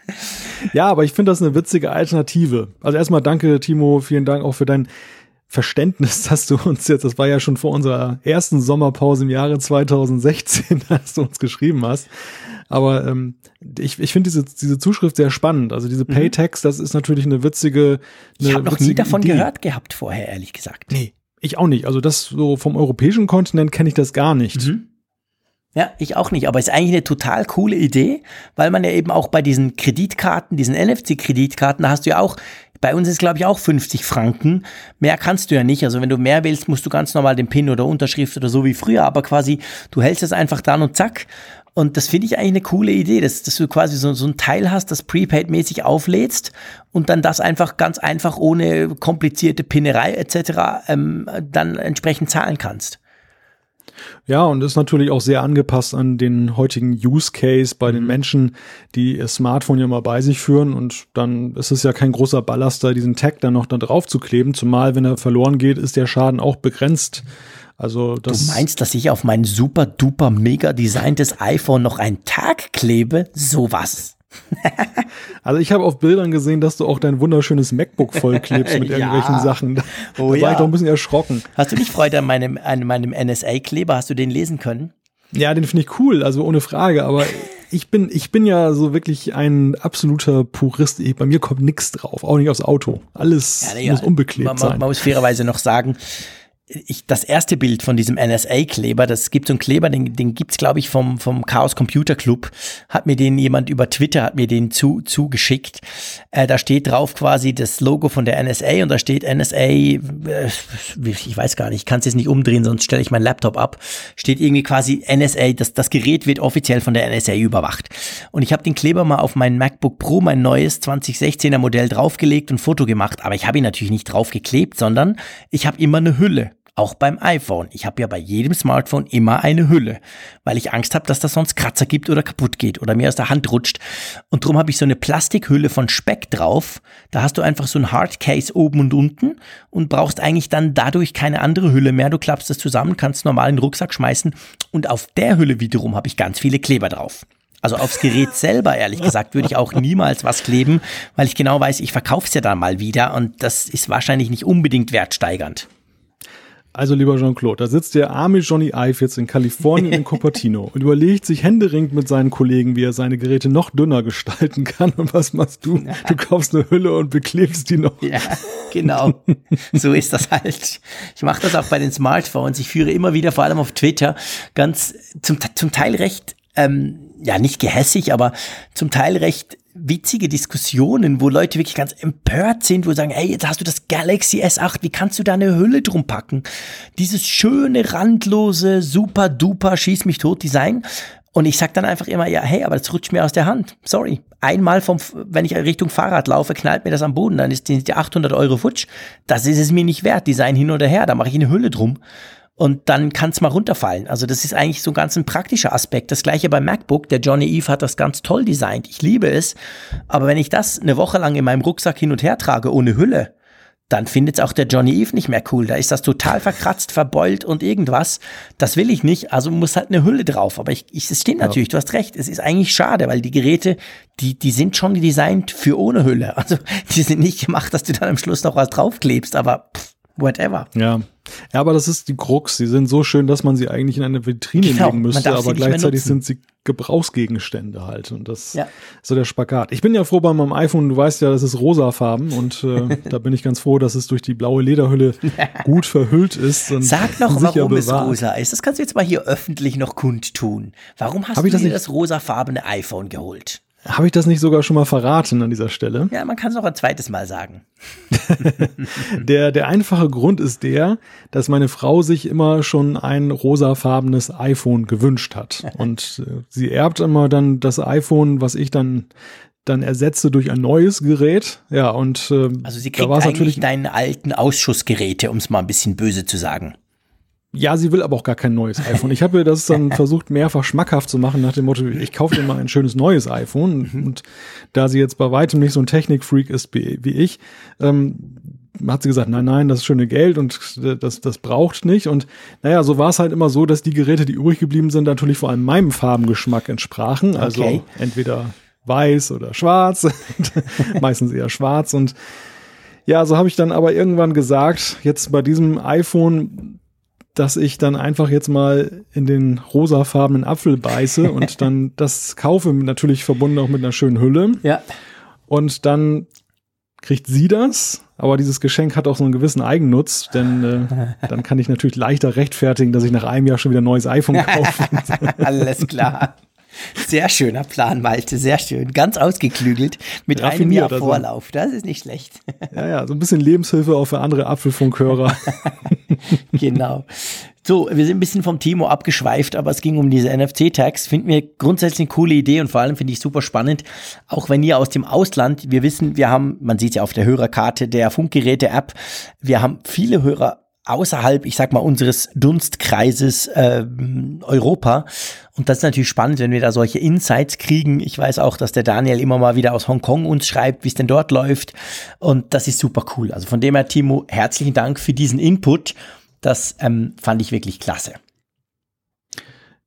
Ja, aber ich finde das eine witzige Alternative. Also erstmal danke, Timo. Vielen Dank auch für dein Verständnis, dass du uns jetzt, das war ja schon vor unserer ersten Sommerpause im Jahre 2016, dass du uns geschrieben hast. Aber ähm, ich, ich finde diese, diese Zuschrift sehr spannend. Also diese mhm. Paytax, das ist natürlich eine witzige. Eine ich habe noch nie davon Idee. gehört gehabt vorher, ehrlich gesagt. Nee, ich auch nicht. Also das so vom europäischen Kontinent kenne ich das gar nicht. Mhm. Ja, ich auch nicht, aber ist eigentlich eine total coole Idee, weil man ja eben auch bei diesen Kreditkarten, diesen NFC-Kreditkarten, da hast du ja auch Bei uns ist, glaube ich, auch 50 Franken. Mehr kannst du ja nicht. Also wenn du mehr willst, musst du ganz normal den PIN oder Unterschrift oder so wie früher. Aber quasi, du hältst es einfach dann und zack. Und das finde ich eigentlich eine coole Idee, dass, dass du quasi so, so ein Teil hast, das prepaid-mäßig auflädst und dann das einfach ganz einfach ohne komplizierte Pinnerei etc. Ähm, dann entsprechend zahlen kannst. Ja, und ist natürlich auch sehr angepasst an den heutigen Use Case bei den mhm. Menschen, die ihr Smartphone ja mal bei sich führen. Und dann ist es ja kein großer Ballaster, diesen Tag dann noch da drauf zu kleben. Zumal, wenn er verloren geht, ist der Schaden auch begrenzt. Also das du meinst, dass ich auf mein super duper mega designtes iPhone noch einen Tag klebe? Sowas. also ich habe auf Bildern gesehen, dass du auch dein wunderschönes MacBook vollklebst mit irgendwelchen Sachen. Da, oh, da war ja. ich doch ein bisschen erschrocken. Hast du nicht Freude an meinem, an meinem NSA-Kleber? Hast du den lesen können? Ja, den finde ich cool, also ohne Frage, aber ich bin, ich bin ja so wirklich ein absoluter Purist. Ich, bei mir kommt nichts drauf, auch nicht aufs Auto. Alles ja, ja, muss unbeklebt man, sein. Man muss fairerweise noch sagen, ich, das erste Bild von diesem NSA-Kleber, das gibt so einen Kleber, den, den gibt's glaube ich vom, vom Chaos Computer Club, hat mir den jemand über Twitter, hat mir den zu, zugeschickt. Äh, da steht drauf quasi das Logo von der NSA und da steht NSA, äh, ich weiß gar nicht, ich kann es jetzt nicht umdrehen, sonst stelle ich meinen Laptop ab, steht irgendwie quasi NSA, das, das Gerät wird offiziell von der NSA überwacht. Und ich habe den Kleber mal auf mein MacBook Pro, mein neues 2016er Modell draufgelegt und Foto gemacht, aber ich habe ihn natürlich nicht draufgeklebt, sondern ich habe immer eine Hülle. Auch beim iPhone. Ich habe ja bei jedem Smartphone immer eine Hülle, weil ich Angst habe, dass das sonst Kratzer gibt oder kaputt geht oder mir aus der Hand rutscht. Und darum habe ich so eine Plastikhülle von Speck drauf. Da hast du einfach so ein Hardcase oben und unten und brauchst eigentlich dann dadurch keine andere Hülle mehr. Du klappst das zusammen, kannst normal in den Rucksack schmeißen und auf der Hülle wiederum habe ich ganz viele Kleber drauf. Also aufs Gerät selber, ehrlich gesagt, würde ich auch niemals was kleben, weil ich genau weiß, ich verkaufe es ja dann mal wieder und das ist wahrscheinlich nicht unbedingt wertsteigernd. Also lieber Jean-Claude, da sitzt der arme Johnny Ive jetzt in Kalifornien in Cupertino und überlegt sich händeringend mit seinen Kollegen, wie er seine Geräte noch dünner gestalten kann. Und was machst du? Du kaufst eine Hülle und beklebst die noch. Ja, genau. So ist das halt. Ich mache das auch bei den Smartphones. Ich führe immer wieder, vor allem auf Twitter, ganz zum, zum Teil recht, ähm, ja nicht gehässig, aber zum Teil recht witzige Diskussionen, wo Leute wirklich ganz empört sind, wo sagen, ey, jetzt hast du das Galaxy S8, wie kannst du da eine Hülle drum packen? Dieses schöne, randlose, super duper, schieß mich tot Design. Und ich sag dann einfach immer, ja, hey, aber das rutscht mir aus der Hand. Sorry. Einmal vom, wenn ich Richtung Fahrrad laufe, knallt mir das am Boden, dann ist die 800 Euro futsch. Das ist es mir nicht wert. Design hin oder her, da mache ich eine Hülle drum und dann kann es mal runterfallen. Also das ist eigentlich so ganz ein praktischer Aspekt. Das gleiche beim MacBook. Der Johnny Eve hat das ganz toll designt. Ich liebe es. Aber wenn ich das eine Woche lang in meinem Rucksack hin und her trage ohne Hülle, dann findet es auch der Johnny Eve nicht mehr cool. Da ist das total verkratzt, verbeult und irgendwas. Das will ich nicht, also muss halt eine Hülle drauf. Aber ich, ich, es stimmt ja. natürlich, du hast recht. Es ist eigentlich schade, weil die Geräte, die, die sind schon designt für ohne Hülle. Also die sind nicht gemacht, dass du dann am Schluss noch was draufklebst, aber pff, whatever. Ja, ja, aber das ist die Krux. Sie sind so schön, dass man sie eigentlich in eine Vitrine genau, legen müsste, aber gleichzeitig sind sie Gebrauchsgegenstände halt. Und das ja. ist so der Spagat. Ich bin ja froh bei meinem iPhone, du weißt ja, das ist rosafarben und äh, da bin ich ganz froh, dass es durch die blaue Lederhülle gut verhüllt ist. Und Sag noch, warum bewahrt. es rosa ist. Das kannst du jetzt mal hier öffentlich noch kundtun. Warum hast Hab du dir das rosafarbene iPhone geholt? Habe ich das nicht sogar schon mal verraten an dieser Stelle? Ja, man kann es auch ein zweites Mal sagen. der, der einfache Grund ist der, dass meine Frau sich immer schon ein rosafarbenes iPhone gewünscht hat. Und äh, sie erbt immer dann das iPhone, was ich dann dann ersetze durch ein neues Gerät. Ja, und äh, also sie kriegt eigentlich natürlich deine alten Ausschussgeräte, um es mal ein bisschen böse zu sagen. Ja, sie will aber auch gar kein neues iPhone. Ich habe ihr das dann versucht, mehrfach schmackhaft zu machen, nach dem Motto, ich kaufe dir mal ein schönes neues iPhone. Mhm. Und da sie jetzt bei weitem nicht so ein Technikfreak ist wie, ich, ähm, hat sie gesagt, nein, nein, das ist schöne Geld und das, das braucht nicht. Und naja, so war es halt immer so, dass die Geräte, die übrig geblieben sind, natürlich vor allem meinem Farbengeschmack entsprachen. Also okay. entweder weiß oder schwarz, meistens eher schwarz. Und ja, so habe ich dann aber irgendwann gesagt, jetzt bei diesem iPhone dass ich dann einfach jetzt mal in den rosafarbenen Apfel beiße und dann das kaufe, natürlich verbunden auch mit einer schönen Hülle. Ja. Und dann kriegt sie das, aber dieses Geschenk hat auch so einen gewissen Eigennutz, denn äh, dann kann ich natürlich leichter rechtfertigen, dass ich nach einem Jahr schon wieder ein neues iPhone kaufe. Alles klar. Sehr schöner Plan, Malte, sehr schön. Ganz ausgeklügelt mit einem Jahr. Vorlauf. Das ist nicht schlecht. Ja, ja, so ein bisschen Lebenshilfe auch für andere Apfelfunkhörer. genau. So, wir sind ein bisschen vom Timo abgeschweift, aber es ging um diese NFC-Tags. Finden wir grundsätzlich eine coole Idee und vor allem finde ich super spannend. Auch wenn ihr aus dem Ausland, wir wissen, wir haben, man sieht ja auf der Hörerkarte der Funkgeräte-App, wir haben viele Hörer außerhalb, ich sag mal, unseres Dunstkreises äh, Europa. Und das ist natürlich spannend, wenn wir da solche Insights kriegen. Ich weiß auch, dass der Daniel immer mal wieder aus Hongkong uns schreibt, wie es denn dort läuft. Und das ist super cool. Also von dem her, Timo, herzlichen Dank für diesen Input. Das ähm, fand ich wirklich klasse.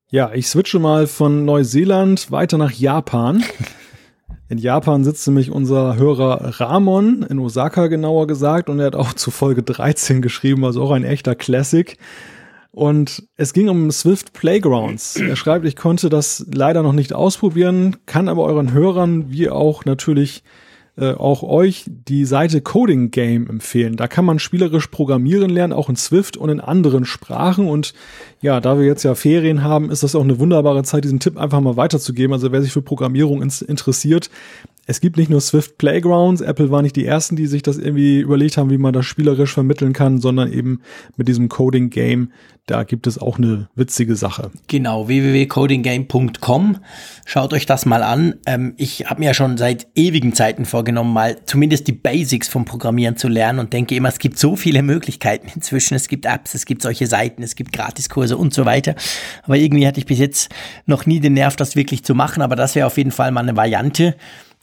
Ja, ich switche mal von Neuseeland weiter nach Japan. In Japan sitzt nämlich unser Hörer Ramon, in Osaka genauer gesagt, und er hat auch zu Folge 13 geschrieben, also auch ein echter Classic. Und es ging um Swift Playgrounds. Er schreibt, ich konnte das leider noch nicht ausprobieren, kann aber euren Hörern wie auch natürlich äh, auch euch die Seite Coding Game empfehlen. Da kann man spielerisch programmieren lernen, auch in Swift und in anderen Sprachen. Und ja, da wir jetzt ja Ferien haben, ist das auch eine wunderbare Zeit, diesen Tipp einfach mal weiterzugeben. Also wer sich für Programmierung interessiert, es gibt nicht nur Swift Playgrounds, Apple war nicht die ersten, die sich das irgendwie überlegt haben, wie man das spielerisch vermitteln kann, sondern eben mit diesem Coding Game, da gibt es auch eine witzige Sache. Genau, www.codinggame.com. Schaut euch das mal an. Ähm, ich habe mir ja schon seit ewigen Zeiten vorgenommen, mal zumindest die Basics vom Programmieren zu lernen und denke immer, es gibt so viele Möglichkeiten inzwischen. Es gibt Apps, es gibt solche Seiten, es gibt Gratiskurse und so weiter. Aber irgendwie hatte ich bis jetzt noch nie den Nerv, das wirklich zu machen. Aber das wäre auf jeden Fall mal eine Variante.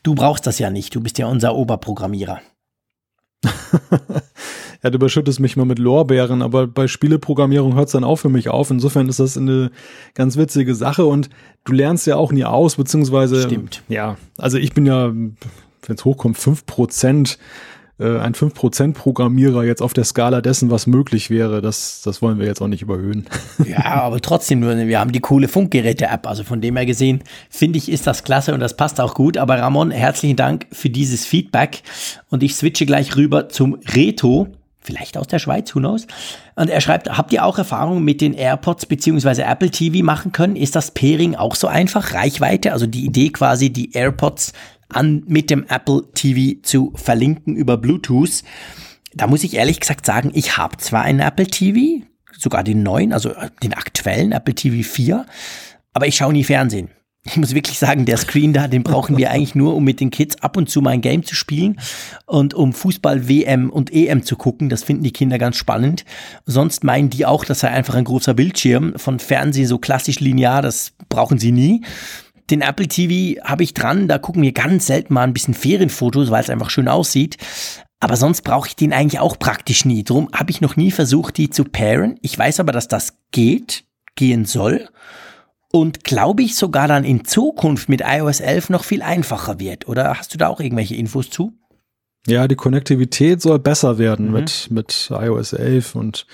Du brauchst das ja nicht, du bist ja unser Oberprogrammierer. ja, du überschüttest mich mal mit Lorbeeren, aber bei Spieleprogrammierung hört es dann auch für mich auf. Insofern ist das eine ganz witzige Sache und du lernst ja auch nie aus, beziehungsweise. Stimmt. Ja, also ich bin ja, wenn es hochkommt, fünf Prozent äh, ein 5% Programmierer jetzt auf der Skala dessen, was möglich wäre, das, das wollen wir jetzt auch nicht überhöhen. Ja, aber trotzdem nur, wir haben die coole Funkgeräte-App. Also von dem her gesehen, finde ich, ist das klasse und das passt auch gut. Aber Ramon, herzlichen Dank für dieses Feedback. Und ich switche gleich rüber zum Reto. Vielleicht aus der Schweiz, who knows? Und er schreibt, habt ihr auch Erfahrungen mit den AirPods beziehungsweise Apple TV machen können? Ist das Pairing auch so einfach? Reichweite, also die Idee quasi, die AirPods an, mit dem Apple TV zu verlinken über Bluetooth. Da muss ich ehrlich gesagt sagen, ich habe zwar einen Apple TV, sogar den neuen, also den aktuellen Apple TV 4, aber ich schaue nie Fernsehen. Ich muss wirklich sagen, der Screen da, den brauchen wir eigentlich nur, um mit den Kids ab und zu mal ein Game zu spielen und um Fußball, WM und EM zu gucken. Das finden die Kinder ganz spannend. Sonst meinen die auch, das sei einfach ein großer Bildschirm von Fernsehen, so klassisch linear, das brauchen sie nie. Den Apple TV habe ich dran, da gucken wir ganz selten mal ein bisschen Ferienfotos, weil es einfach schön aussieht. Aber sonst brauche ich den eigentlich auch praktisch nie. Drum habe ich noch nie versucht, die zu pairen. Ich weiß aber, dass das geht, gehen soll. Und glaube ich sogar dann in Zukunft mit iOS 11 noch viel einfacher wird. Oder hast du da auch irgendwelche Infos zu? Ja, die Konnektivität soll besser werden mhm. mit, mit iOS 11 und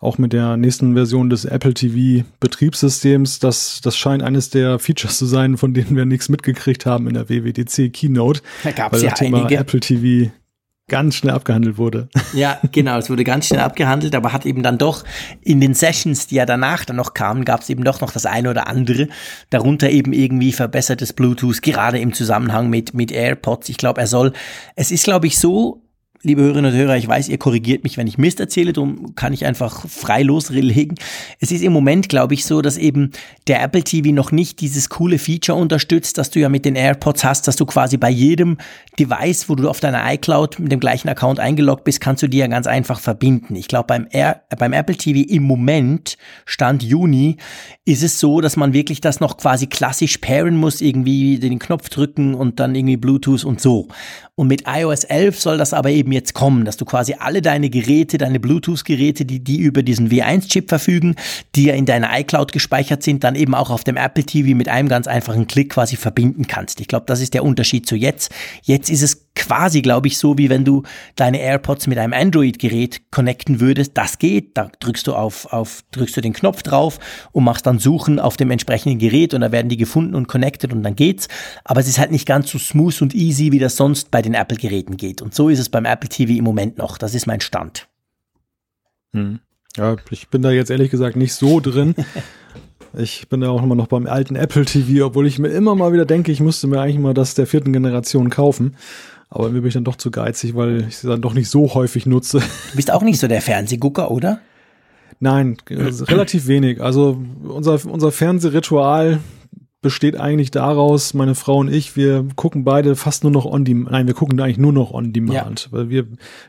auch mit der nächsten Version des Apple TV Betriebssystems. Das, das scheint eines der Features zu sein, von denen wir nichts mitgekriegt haben in der WWDC Keynote. Da gab es ja Thema einige. Apple TV ganz schnell abgehandelt wurde. Ja, genau, es wurde ganz schnell abgehandelt, aber hat eben dann doch in den Sessions, die ja danach dann noch kamen, gab es eben doch noch das eine oder andere, darunter eben irgendwie verbessertes Bluetooth, gerade im Zusammenhang mit, mit AirPods. Ich glaube, er soll, es ist, glaube ich, so, liebe Hörerinnen und Hörer, ich weiß, ihr korrigiert mich, wenn ich Mist erzähle, darum kann ich einfach frei loslegen. Es ist im Moment, glaube ich, so, dass eben der Apple TV noch nicht dieses coole Feature unterstützt, dass du ja mit den AirPods hast, dass du quasi bei jedem Device, wo du auf deiner iCloud mit dem gleichen Account eingeloggt bist, kannst du die ja ganz einfach verbinden. Ich glaube, beim, beim Apple TV im Moment, Stand Juni, ist es so, dass man wirklich das noch quasi klassisch pairen muss, irgendwie den Knopf drücken und dann irgendwie Bluetooth und so. Und mit iOS 11 soll das aber eben jetzt kommen, dass du quasi alle deine Geräte, deine Bluetooth-Geräte, die, die über diesen W1-Chip verfügen, die ja in deiner iCloud gespeichert sind, dann eben auch auf dem Apple TV mit einem ganz einfachen Klick quasi verbinden kannst. Ich glaube, das ist der Unterschied zu jetzt. Jetzt ist es quasi, glaube ich, so, wie wenn du deine AirPods mit einem Android-Gerät connecten würdest. Das geht. Da drückst du auf, auf, drückst du den Knopf drauf und machst dann Suchen auf dem entsprechenden Gerät und da werden die gefunden und connected und dann geht's. Aber es ist halt nicht ganz so smooth und easy, wie das sonst bei den Apple-Geräten geht. Und so ist es beim Apple TV im Moment noch. Das ist mein Stand. Hm. Ja, ich bin da jetzt ehrlich gesagt nicht so drin. Ich bin ja auch immer noch beim alten Apple TV, obwohl ich mir immer mal wieder denke, ich müsste mir eigentlich mal das der vierten Generation kaufen. Aber mir bin ich dann doch zu geizig, weil ich sie dann doch nicht so häufig nutze. Du bist auch nicht so der Fernsehgucker, oder? Nein, also relativ wenig. Also unser, unser Fernsehritual besteht eigentlich daraus, meine Frau und ich, wir gucken beide fast nur noch on demand. Nein, wir gucken eigentlich nur noch on demand. Ja. Weil wir,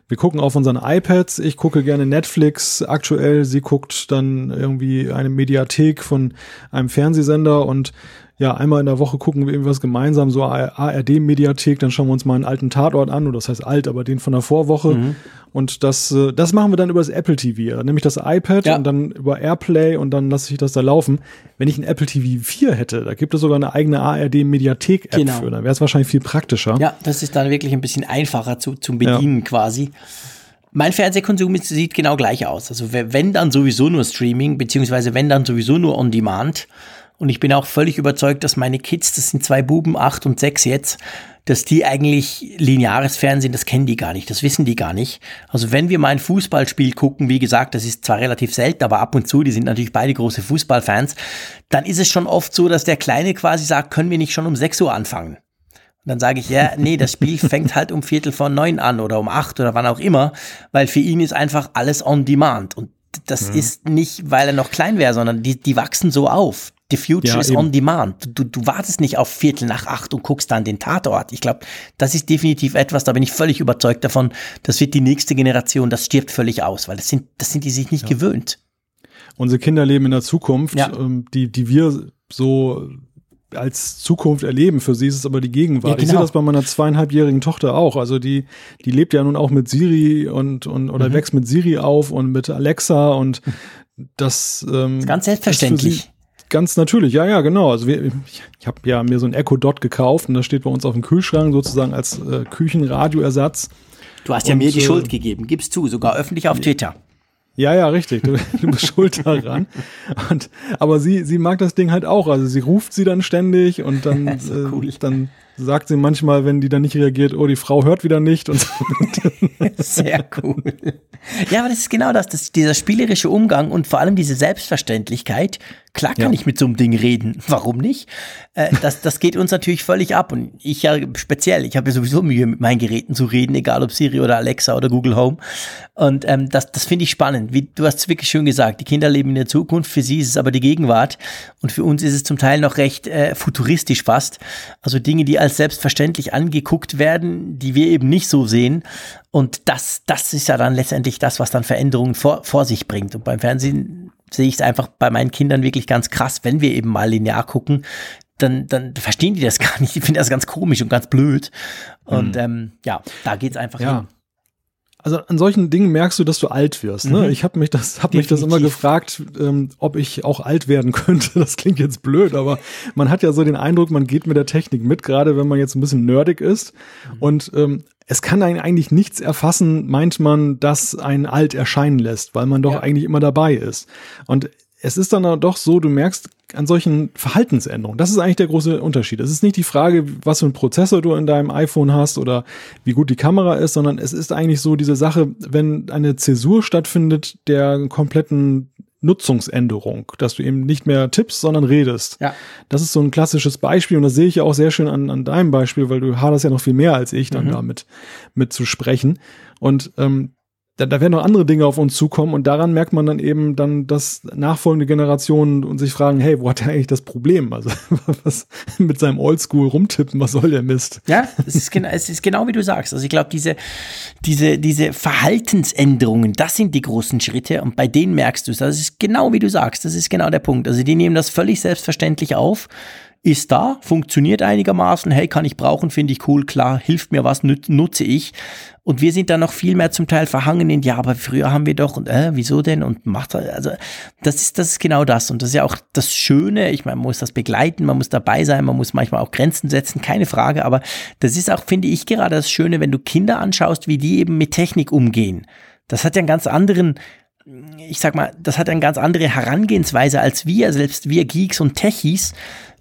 wir gucken auf unseren iPads. Ich gucke gerne Netflix aktuell. Sie guckt dann irgendwie eine Mediathek von einem Fernsehsender und ja, einmal in der Woche gucken wir irgendwas gemeinsam, so ARD-Mediathek, dann schauen wir uns mal einen alten Tatort an, oder das heißt alt, aber den von der Vorwoche. Mhm. Und das, äh, das machen wir dann über das Apple TV, nämlich das iPad ja. und dann über Airplay und dann lasse ich das da laufen. Wenn ich ein Apple TV 4 hätte, da gibt es sogar eine eigene ARD-Mediathek-App genau. für, dann wäre es wahrscheinlich viel praktischer. Ja, das ist dann wirklich ein bisschen einfacher zu, zum Bedienen ja. quasi. Mein Fernsehkonsum sieht genau gleich aus. Also wenn dann sowieso nur Streaming, beziehungsweise wenn dann sowieso nur On Demand. Und ich bin auch völlig überzeugt, dass meine Kids, das sind zwei Buben, acht und sechs jetzt, dass die eigentlich lineares Fernsehen, das kennen die gar nicht, das wissen die gar nicht. Also wenn wir mal ein Fußballspiel gucken, wie gesagt, das ist zwar relativ selten, aber ab und zu, die sind natürlich beide große Fußballfans, dann ist es schon oft so, dass der Kleine quasi sagt, können wir nicht schon um sechs Uhr anfangen? Und dann sage ich, ja, nee, das Spiel fängt halt um Viertel von neun an oder um acht oder wann auch immer, weil für ihn ist einfach alles on demand. Und das mhm. ist nicht, weil er noch klein wäre, sondern die, die wachsen so auf. The future ja, is eben. on demand. Du, du wartest nicht auf Viertel nach acht und guckst dann den Tatort. Ich glaube, das ist definitiv etwas, da bin ich völlig überzeugt davon, das wird die nächste Generation, das stirbt völlig aus, weil das sind, das sind die sich nicht ja. gewöhnt. Unsere Kinder leben in der Zukunft, ja. ähm, die, die wir so als Zukunft erleben. Für sie ist es aber die Gegenwart. Ja, genau. Ich sehe genau. das bei meiner zweieinhalbjährigen Tochter auch. Also die, die lebt ja nun auch mit Siri und, und oder mhm. wächst mit Siri auf und mit Alexa und das, ähm, das ist ganz selbstverständlich ganz natürlich, ja, ja, genau. Also wir, ich, ich habe ja mir so ein Echo Dot gekauft und das steht bei uns auf dem Kühlschrank sozusagen als äh, Küchenradioersatz. Du hast ja und, mir die äh, Schuld gegeben, gibst zu, sogar öffentlich auf Twitter. Ja, ja, richtig. Du, du bist schuld daran. Und, aber sie, sie mag das Ding halt auch. Also sie ruft sie dann ständig und dann, so äh, cool. äh, dann sagt sie manchmal, wenn die dann nicht reagiert, oh, die Frau hört wieder nicht und so. Sehr cool. Ja, aber das ist genau das, das dieser spielerische Umgang und vor allem diese Selbstverständlichkeit. Klar kann ja. ich mit so einem Ding reden. Warum nicht? Äh, das, das geht uns natürlich völlig ab. Und ich ja speziell, ich habe ja sowieso Mühe, mit meinen Geräten zu reden, egal ob Siri oder Alexa oder Google Home. Und ähm, das, das finde ich spannend. Wie, du hast es wirklich schön gesagt, die Kinder leben in der Zukunft, für sie ist es aber die Gegenwart. Und für uns ist es zum Teil noch recht äh, futuristisch fast. Also Dinge, die als selbstverständlich angeguckt werden, die wir eben nicht so sehen. Und das, das ist ja dann letztendlich das, was dann Veränderungen vor, vor sich bringt. Und beim Fernsehen sehe ich es einfach bei meinen Kindern wirklich ganz krass, wenn wir eben mal linear gucken, dann, dann verstehen die das gar nicht. Die finden das ganz komisch und ganz blöd. Und mhm. ähm, ja, da geht es einfach ja. hin. Also an solchen Dingen merkst du, dass du alt wirst. Ne? Mhm. Ich habe mich das, hab mich das immer gefragt, ähm, ob ich auch alt werden könnte. Das klingt jetzt blöd, aber man hat ja so den Eindruck, man geht mit der Technik mit, gerade wenn man jetzt ein bisschen nerdig ist. Mhm. Und ähm, es kann einen eigentlich nichts erfassen, meint man, dass ein alt erscheinen lässt, weil man doch ja. eigentlich immer dabei ist. Und es ist dann doch so, du merkst an solchen Verhaltensänderungen. Das ist eigentlich der große Unterschied. Es ist nicht die Frage, was für ein Prozessor du in deinem iPhone hast oder wie gut die Kamera ist, sondern es ist eigentlich so diese Sache, wenn eine Zäsur stattfindet der kompletten Nutzungsänderung, dass du eben nicht mehr tippst, sondern redest. Ja. Das ist so ein klassisches Beispiel und das sehe ich ja auch sehr schön an, an deinem Beispiel, weil du haderst ja noch viel mehr als ich dann mhm. damit mit zu sprechen. Und ähm, da, da werden noch andere Dinge auf uns zukommen und daran merkt man dann eben dann, dass nachfolgende Generationen und sich fragen, hey, wo hat er eigentlich das Problem? Also was mit seinem Oldschool rumtippen, was soll der Mist? Ja, es ist genau, es ist genau wie du sagst. Also ich glaube, diese, diese, diese Verhaltensänderungen, das sind die großen Schritte und bei denen merkst du es. Das ist genau wie du sagst, das ist genau der Punkt. Also die nehmen das völlig selbstverständlich auf ist da, funktioniert einigermaßen, hey, kann ich brauchen, finde ich cool, klar, hilft mir was, nutze ich. Und wir sind da noch viel mehr zum Teil verhangen in, ja, aber früher haben wir doch, und äh, wieso denn? Und macht, also, das ist, das ist genau das. Und das ist ja auch das Schöne. Ich meine, man muss das begleiten, man muss dabei sein, man muss manchmal auch Grenzen setzen, keine Frage. Aber das ist auch, finde ich, gerade das Schöne, wenn du Kinder anschaust, wie die eben mit Technik umgehen. Das hat ja einen ganz anderen, ich sag mal, das hat eine ganz andere Herangehensweise als wir, selbst wir Geeks und Techies.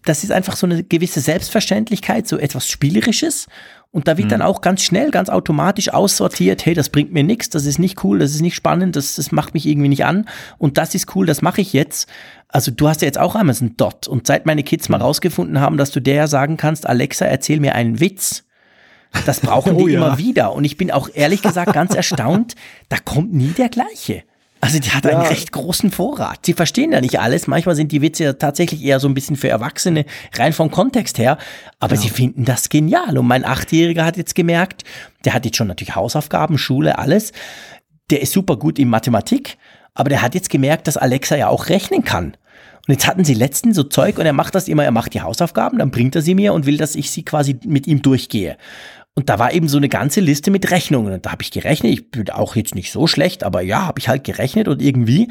Das ist einfach so eine gewisse Selbstverständlichkeit, so etwas Spielerisches. Und da wird mhm. dann auch ganz schnell, ganz automatisch aussortiert, hey, das bringt mir nichts, das ist nicht cool, das ist nicht spannend, das, das macht mich irgendwie nicht an. Und das ist cool, das mache ich jetzt. Also du hast ja jetzt auch Amazon Dot. Und seit meine Kids mal mhm. rausgefunden haben, dass du der sagen kannst, Alexa, erzähl mir einen Witz, das brauchen oh, die ja. immer wieder. Und ich bin auch ehrlich gesagt ganz erstaunt, da kommt nie der gleiche. Also die hat ja. einen recht großen Vorrat. Sie verstehen ja nicht alles. Manchmal sind die Witze ja tatsächlich eher so ein bisschen für Erwachsene, rein vom Kontext her. Aber ja. sie finden das genial. Und mein Achtjähriger hat jetzt gemerkt, der hat jetzt schon natürlich Hausaufgaben, Schule, alles. Der ist super gut in Mathematik. Aber der hat jetzt gemerkt, dass Alexa ja auch rechnen kann. Und jetzt hatten sie letztens so Zeug und er macht das immer, er macht die Hausaufgaben, dann bringt er sie mir und will, dass ich sie quasi mit ihm durchgehe. Und da war eben so eine ganze Liste mit Rechnungen. Und da habe ich gerechnet. Ich bin auch jetzt nicht so schlecht, aber ja, habe ich halt gerechnet und irgendwie.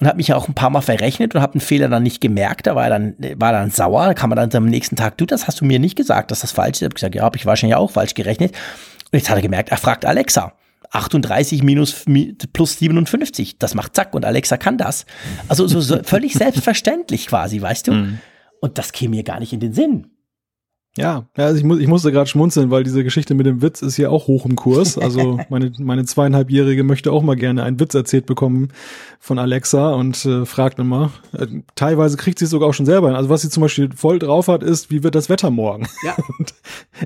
Und habe mich ja auch ein paar Mal verrechnet und habe einen Fehler dann nicht gemerkt. Da war er dann, war dann sauer. Da kann man dann am nächsten Tag, du, das hast du mir nicht gesagt, dass das falsch ist. Ich habe gesagt, ja, habe ich wahrscheinlich auch falsch gerechnet. Und jetzt hat er gemerkt, er fragt Alexa. 38 minus plus 57, das macht zack und Alexa kann das. Also so, so völlig selbstverständlich quasi, weißt du? Mhm. Und das käme mir gar nicht in den Sinn. Ja, also ich, muss, ich musste gerade schmunzeln, weil diese Geschichte mit dem Witz ist hier auch hoch im Kurs. Also meine, meine zweieinhalbjährige möchte auch mal gerne einen Witz erzählt bekommen von Alexa und äh, fragt immer. Äh, teilweise kriegt sie es sogar auch schon selber hin. Also was sie zum Beispiel voll drauf hat, ist, wie wird das Wetter morgen? Ja. Und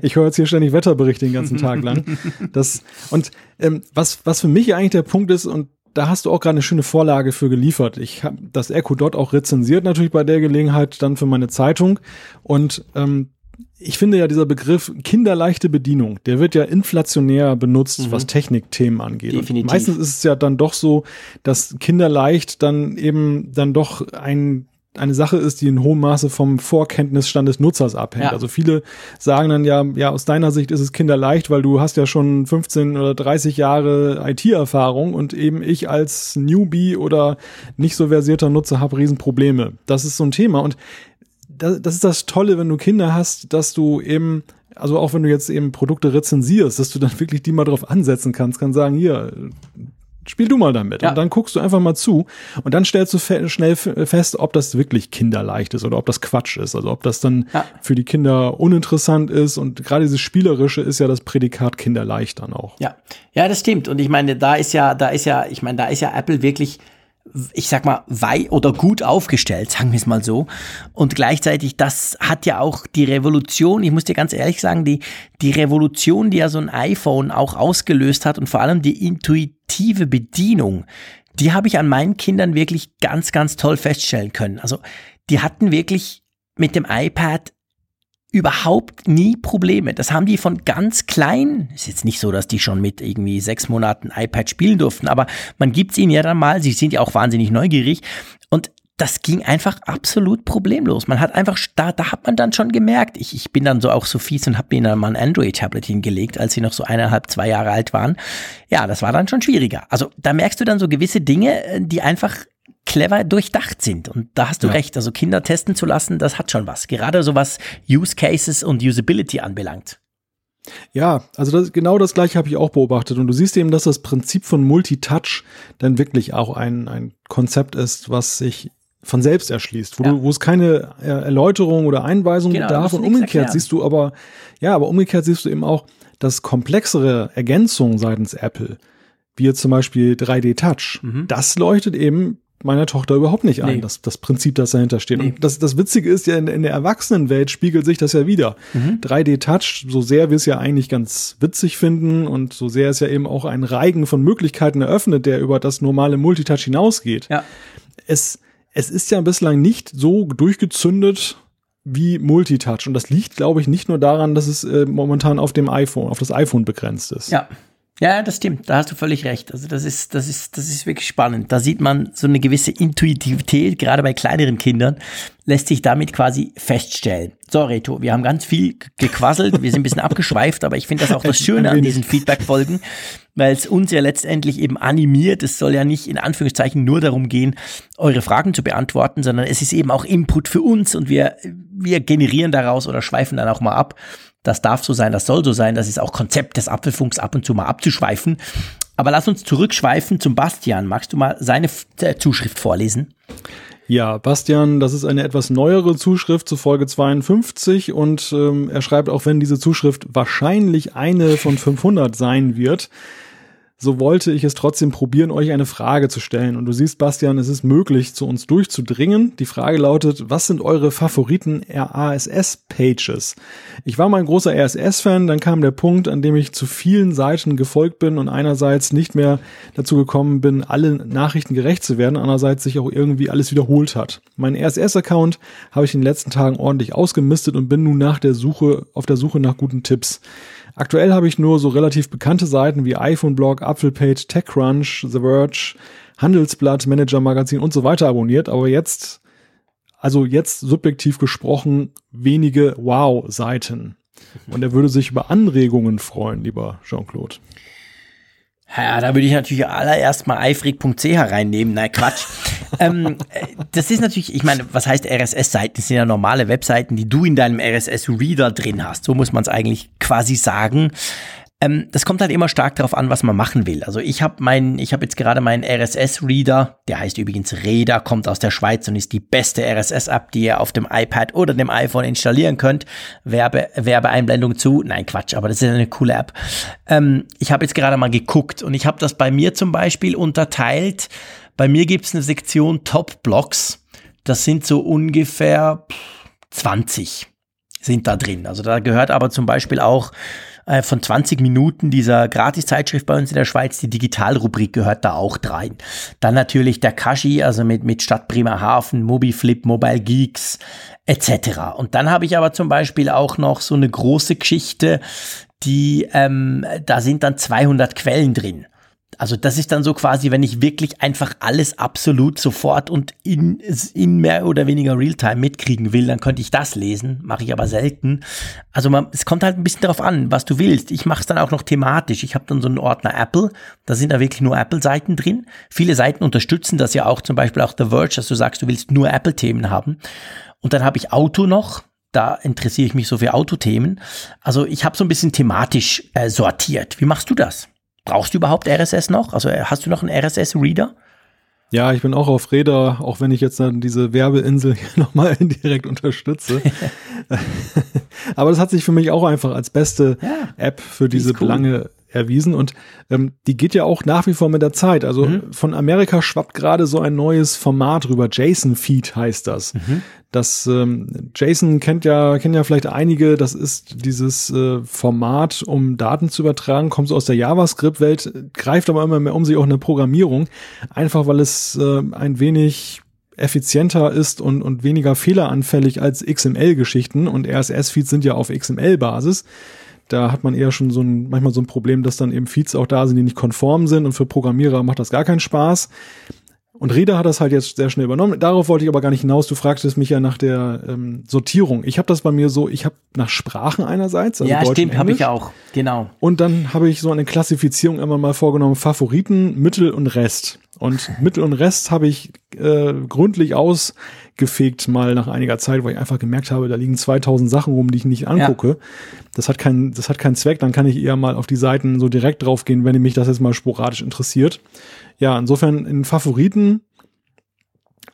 ich höre jetzt hier ständig Wetterberichte den ganzen Tag lang. Das, und ähm, was, was für mich eigentlich der Punkt ist, und da hast du auch gerade eine schöne Vorlage für geliefert. Ich habe das Echo dort auch rezensiert, natürlich bei der Gelegenheit dann für meine Zeitung. Und ähm, ich finde ja dieser Begriff kinderleichte Bedienung, der wird ja inflationär benutzt, mhm. was Technikthemen angeht. Definitiv. Und meistens ist es ja dann doch so, dass kinderleicht dann eben dann doch ein eine Sache ist, die in hohem Maße vom Vorkenntnisstand des Nutzers abhängt. Ja. Also viele sagen dann ja, ja, aus deiner Sicht ist es kinderleicht, weil du hast ja schon 15 oder 30 Jahre IT-Erfahrung und eben ich als Newbie oder nicht so versierter Nutzer habe Riesenprobleme. Das ist so ein Thema und das, das ist das Tolle, wenn du Kinder hast, dass du eben, also auch wenn du jetzt eben Produkte rezensierst, dass du dann wirklich die mal drauf ansetzen kannst, kann sagen, hier, spiel du mal damit. Ja. Und dann guckst du einfach mal zu und dann stellst du fe schnell fest, ob das wirklich kinderleicht ist oder ob das Quatsch ist. Also ob das dann ja. für die Kinder uninteressant ist. Und gerade dieses Spielerische ist ja das Prädikat kinderleicht dann auch. Ja, ja, das stimmt. Und ich meine, da ist ja, da ist ja, ich meine, da ist ja Apple wirklich ich sag mal, wei oder gut aufgestellt, sagen wir es mal so. Und gleichzeitig, das hat ja auch die Revolution, ich muss dir ganz ehrlich sagen, die, die Revolution, die ja so ein iPhone auch ausgelöst hat und vor allem die intuitive Bedienung, die habe ich an meinen Kindern wirklich ganz, ganz toll feststellen können. Also, die hatten wirklich mit dem iPad überhaupt nie Probleme. Das haben die von ganz klein, ist jetzt nicht so, dass die schon mit irgendwie sechs Monaten iPad spielen durften, aber man gibt's ihnen ja dann mal, sie sind ja auch wahnsinnig neugierig und das ging einfach absolut problemlos. Man hat einfach, da, da hat man dann schon gemerkt, ich, ich bin dann so auch so fies und habe mir dann mal ein Android-Tablet hingelegt, als sie noch so eineinhalb, zwei Jahre alt waren. Ja, das war dann schon schwieriger. Also da merkst du dann so gewisse Dinge, äh, die einfach clever durchdacht sind. Und da hast du ja. recht. Also Kinder testen zu lassen, das hat schon was. Gerade so was Use Cases und Usability anbelangt. Ja, also das, genau das gleiche habe ich auch beobachtet. Und du siehst eben, dass das Prinzip von Multitouch dann wirklich auch ein, ein Konzept ist, was sich von selbst erschließt, wo, ja. du, wo es keine Erläuterung oder Einweisung genau, bedarf. Und umgekehrt erklären. siehst du aber, ja, aber umgekehrt siehst du eben auch, dass komplexere Ergänzungen seitens Apple, wie jetzt zum Beispiel 3D Touch, mhm. das leuchtet eben meiner Tochter überhaupt nicht ein, nee. das, das Prinzip, das dahinter steht. Nee. Und das, das Witzige ist ja, in, in der Erwachsenenwelt spiegelt sich das ja wieder. Mhm. 3D-Touch, so sehr wir es ja eigentlich ganz witzig finden und so sehr es ja eben auch einen Reigen von Möglichkeiten eröffnet, der über das normale Multitouch hinausgeht. Ja. Es, es ist ja bislang nicht so durchgezündet, wie Multitouch. Und das liegt, glaube ich, nicht nur daran, dass es äh, momentan auf dem iPhone, auf das iPhone begrenzt ist. Ja, ja, das stimmt. Da hast du völlig recht. Also das ist, das ist, das ist wirklich spannend. Da sieht man so eine gewisse Intuitivität, gerade bei kleineren Kindern, lässt sich damit quasi feststellen. So, Reto, wir haben ganz viel gequasselt, wir sind ein bisschen abgeschweift, aber ich finde das auch das Schöne an diesen Feedback-Folgen, weil es uns ja letztendlich eben animiert. Es soll ja nicht in Anführungszeichen nur darum gehen, eure Fragen zu beantworten, sondern es ist eben auch Input für uns und wir, wir generieren daraus oder schweifen dann auch mal ab das darf so sein, das soll so sein, das ist auch Konzept des Apfelfunks ab und zu mal abzuschweifen. Aber lass uns zurückschweifen zum Bastian. Magst du mal seine äh, Zuschrift vorlesen? Ja, Bastian, das ist eine etwas neuere Zuschrift zu Folge 52 und ähm, er schreibt auch, wenn diese Zuschrift wahrscheinlich eine von 500 sein wird, so wollte ich es trotzdem probieren, euch eine Frage zu stellen. Und du siehst, Bastian, es ist möglich, zu uns durchzudringen. Die Frage lautet, was sind eure Favoriten RASS-Pages? Ich war mal ein großer RSS-Fan, dann kam der Punkt, an dem ich zu vielen Seiten gefolgt bin und einerseits nicht mehr dazu gekommen bin, alle Nachrichten gerecht zu werden, andererseits sich auch irgendwie alles wiederholt hat. Mein RSS-Account habe ich in den letzten Tagen ordentlich ausgemistet und bin nun nach der Suche, auf der Suche nach guten Tipps. Aktuell habe ich nur so relativ bekannte Seiten wie iPhone-Blog, Apfelpage, TechCrunch, The Verge, Handelsblatt, Manager Magazin und so weiter abonniert, aber jetzt, also jetzt subjektiv gesprochen, wenige Wow-Seiten. Und er würde sich über Anregungen freuen, lieber Jean-Claude. Ja, da würde ich natürlich allererst mal eifrig.ch reinnehmen. Nein, Quatsch. ähm, das ist natürlich, ich meine, was heißt RSS-Seiten? Das sind ja normale Webseiten, die du in deinem RSS-Reader drin hast. So muss man es eigentlich quasi sagen. Ähm, das kommt halt immer stark darauf an, was man machen will. Also ich habe mein, ich habe jetzt gerade meinen RSS-Reader, der heißt übrigens Reda, kommt aus der Schweiz und ist die beste RSS-App, die ihr auf dem iPad oder dem iPhone installieren könnt. Werbe, Werbeeinblendung zu. Nein, Quatsch, aber das ist eine coole App. Ähm, ich habe jetzt gerade mal geguckt und ich habe das bei mir zum Beispiel unterteilt. Bei mir gibt es eine Sektion Top Blocks. Das sind so ungefähr 20 sind da drin. Also da gehört aber zum Beispiel auch äh, von 20 Minuten dieser Gratiszeitschrift bei uns in der Schweiz, die Digitalrubrik gehört da auch rein. Dann natürlich der Kashi, also mit, mit Stadt Bremerhaven, Mobiflip, Mobile Geeks etc. Und dann habe ich aber zum Beispiel auch noch so eine große Geschichte, die, ähm, da sind dann 200 Quellen drin. Also das ist dann so quasi, wenn ich wirklich einfach alles absolut sofort und in, in mehr oder weniger Realtime mitkriegen will, dann könnte ich das lesen, mache ich aber selten. Also man, es kommt halt ein bisschen darauf an, was du willst. Ich mache es dann auch noch thematisch. Ich habe dann so einen Ordner Apple, da sind da wirklich nur Apple-Seiten drin. Viele Seiten unterstützen das ja auch, zum Beispiel auch The Verge, dass du sagst, du willst nur Apple-Themen haben. Und dann habe ich Auto noch, da interessiere ich mich so für Autothemen. Also ich habe so ein bisschen thematisch äh, sortiert. Wie machst du das? Brauchst du überhaupt RSS noch? Also äh, hast du noch einen RSS-Reader? Ja, ich bin auch auf Räder, auch wenn ich jetzt dann diese Werbeinsel hier nochmal indirekt unterstütze. Aber das hat sich für mich auch einfach als beste ja, App für diese cool. Belange erwiesen und ähm, die geht ja auch nach wie vor mit der Zeit. Also mhm. von Amerika schwappt gerade so ein neues Format rüber. JSON Feed heißt das. Mhm. Das ähm, JSON kennt ja kennen ja vielleicht einige. Das ist dieses äh, Format, um Daten zu übertragen, kommt so aus der JavaScript-Welt, greift aber immer mehr um sich auch eine Programmierung, einfach weil es äh, ein wenig effizienter ist und, und weniger fehleranfällig als XML-Geschichten und RSS-Feeds sind ja auf XML-Basis. Da hat man eher schon so ein, manchmal so ein Problem, dass dann eben Feeds auch da sind, die nicht konform sind und für Programmierer macht das gar keinen Spaß. Und Reda hat das halt jetzt sehr schnell übernommen. Darauf wollte ich aber gar nicht hinaus. Du fragtest mich ja nach der ähm, Sortierung. Ich habe das bei mir so, ich habe nach Sprachen einerseits, also ja, Deutsch stimmt, habe ich auch, genau. Und dann habe ich so eine Klassifizierung immer mal vorgenommen: Favoriten, Mittel und Rest. Und Mittel und Rest habe ich äh, gründlich ausgefegt mal nach einiger Zeit, weil ich einfach gemerkt habe, da liegen 2000 Sachen rum, die ich nicht angucke. Ja. Das hat keinen, das hat keinen Zweck. Dann kann ich eher mal auf die Seiten so direkt draufgehen, wenn mich das jetzt mal sporadisch interessiert. Ja, insofern in Favoriten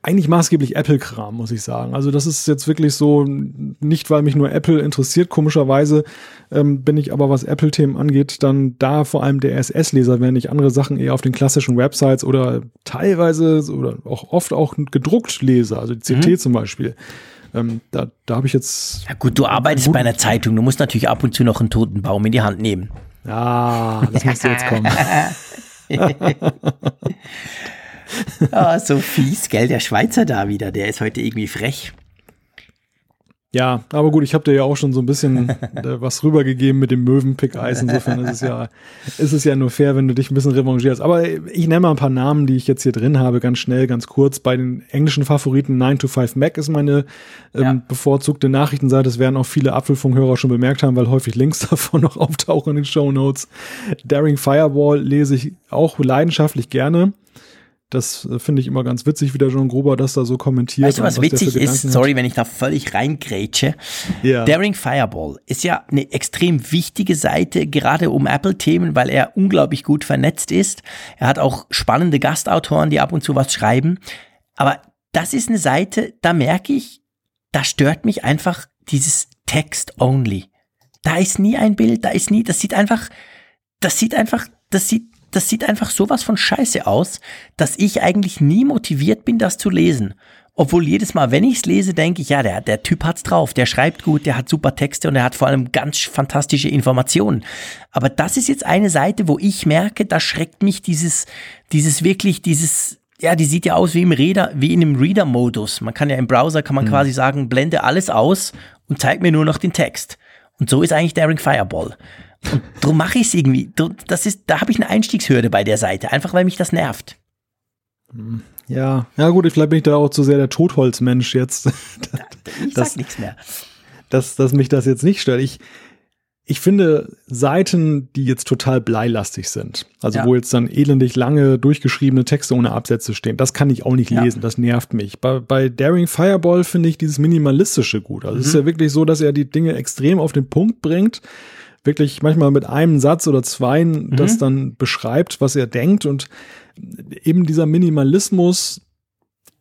eigentlich maßgeblich Apple-Kram, muss ich sagen. Also das ist jetzt wirklich so, nicht weil mich nur Apple interessiert, komischerweise ähm, bin ich aber, was Apple-Themen angeht, dann da vor allem der SS-Leser, während ich andere Sachen eher auf den klassischen Websites oder teilweise oder auch oft auch gedruckt lese, also die CT mhm. zum Beispiel. Ähm, da da habe ich jetzt. Ja gut, du arbeitest bei einer Zeitung, du musst natürlich ab und zu noch einen toten Baum in die Hand nehmen. Ja, das müsste jetzt kommen. oh, so fies, gell? Der Schweizer da wieder, der ist heute irgendwie frech. Ja, aber gut, ich habe dir ja auch schon so ein bisschen äh, was rübergegeben mit dem Möwenpick-Eis. Insofern ist es ja, ist es ja nur fair, wenn du dich ein bisschen revanchierst. Aber ich nenne mal ein paar Namen, die ich jetzt hier drin habe, ganz schnell, ganz kurz. Bei den englischen Favoriten 9 to 5 Mac ist meine ähm, ja. bevorzugte Nachrichtenseite. Das werden auch viele Apfelfunkhörer schon bemerkt haben, weil häufig Links davon noch auftauchen in den Show Notes. Daring Fireball lese ich auch leidenschaftlich gerne. Das äh, finde ich immer ganz witzig, wie der John Gruber das da so kommentiert. Weißt du, was, was witzig ist? Sorry, wenn ich da völlig reingrätsche. Ja. Daring Fireball ist ja eine extrem wichtige Seite, gerade um Apple-Themen, weil er unglaublich gut vernetzt ist. Er hat auch spannende Gastautoren, die ab und zu was schreiben. Aber das ist eine Seite, da merke ich, da stört mich einfach dieses Text-only. Da ist nie ein Bild, da ist nie, das sieht einfach, das sieht einfach, das sieht, das sieht einfach sowas von scheiße aus, dass ich eigentlich nie motiviert bin, das zu lesen. Obwohl jedes Mal, wenn ich es lese, denke ich, ja, der, der Typ hat's drauf, der schreibt gut, der hat super Texte und er hat vor allem ganz fantastische Informationen. Aber das ist jetzt eine Seite, wo ich merke, da schreckt mich dieses, dieses wirklich, dieses, ja, die sieht ja aus wie im Reader, wie in einem Reader-Modus. Man kann ja im Browser, kann man mhm. quasi sagen, blende alles aus und zeig mir nur noch den Text. Und so ist eigentlich Daring Fireball. Und darum mache ich es irgendwie. Das ist, da habe ich eine Einstiegshürde bei der Seite, einfach weil mich das nervt. Ja, ja gut, vielleicht bin ich da auch zu sehr der Totholzmensch jetzt. ich sag nichts mehr. Dass, dass mich das jetzt nicht stört. Ich, ich finde Seiten, die jetzt total bleilastig sind, also ja. wo jetzt dann elendig lange durchgeschriebene Texte ohne Absätze stehen, das kann ich auch nicht lesen, ja. das nervt mich. Bei, bei Daring Fireball finde ich dieses Minimalistische gut. Also mhm. es ist mhm. ja wirklich so, dass er die Dinge extrem auf den Punkt bringt, wirklich manchmal mit einem Satz oder zwei mhm. das dann beschreibt, was er denkt und eben dieser Minimalismus,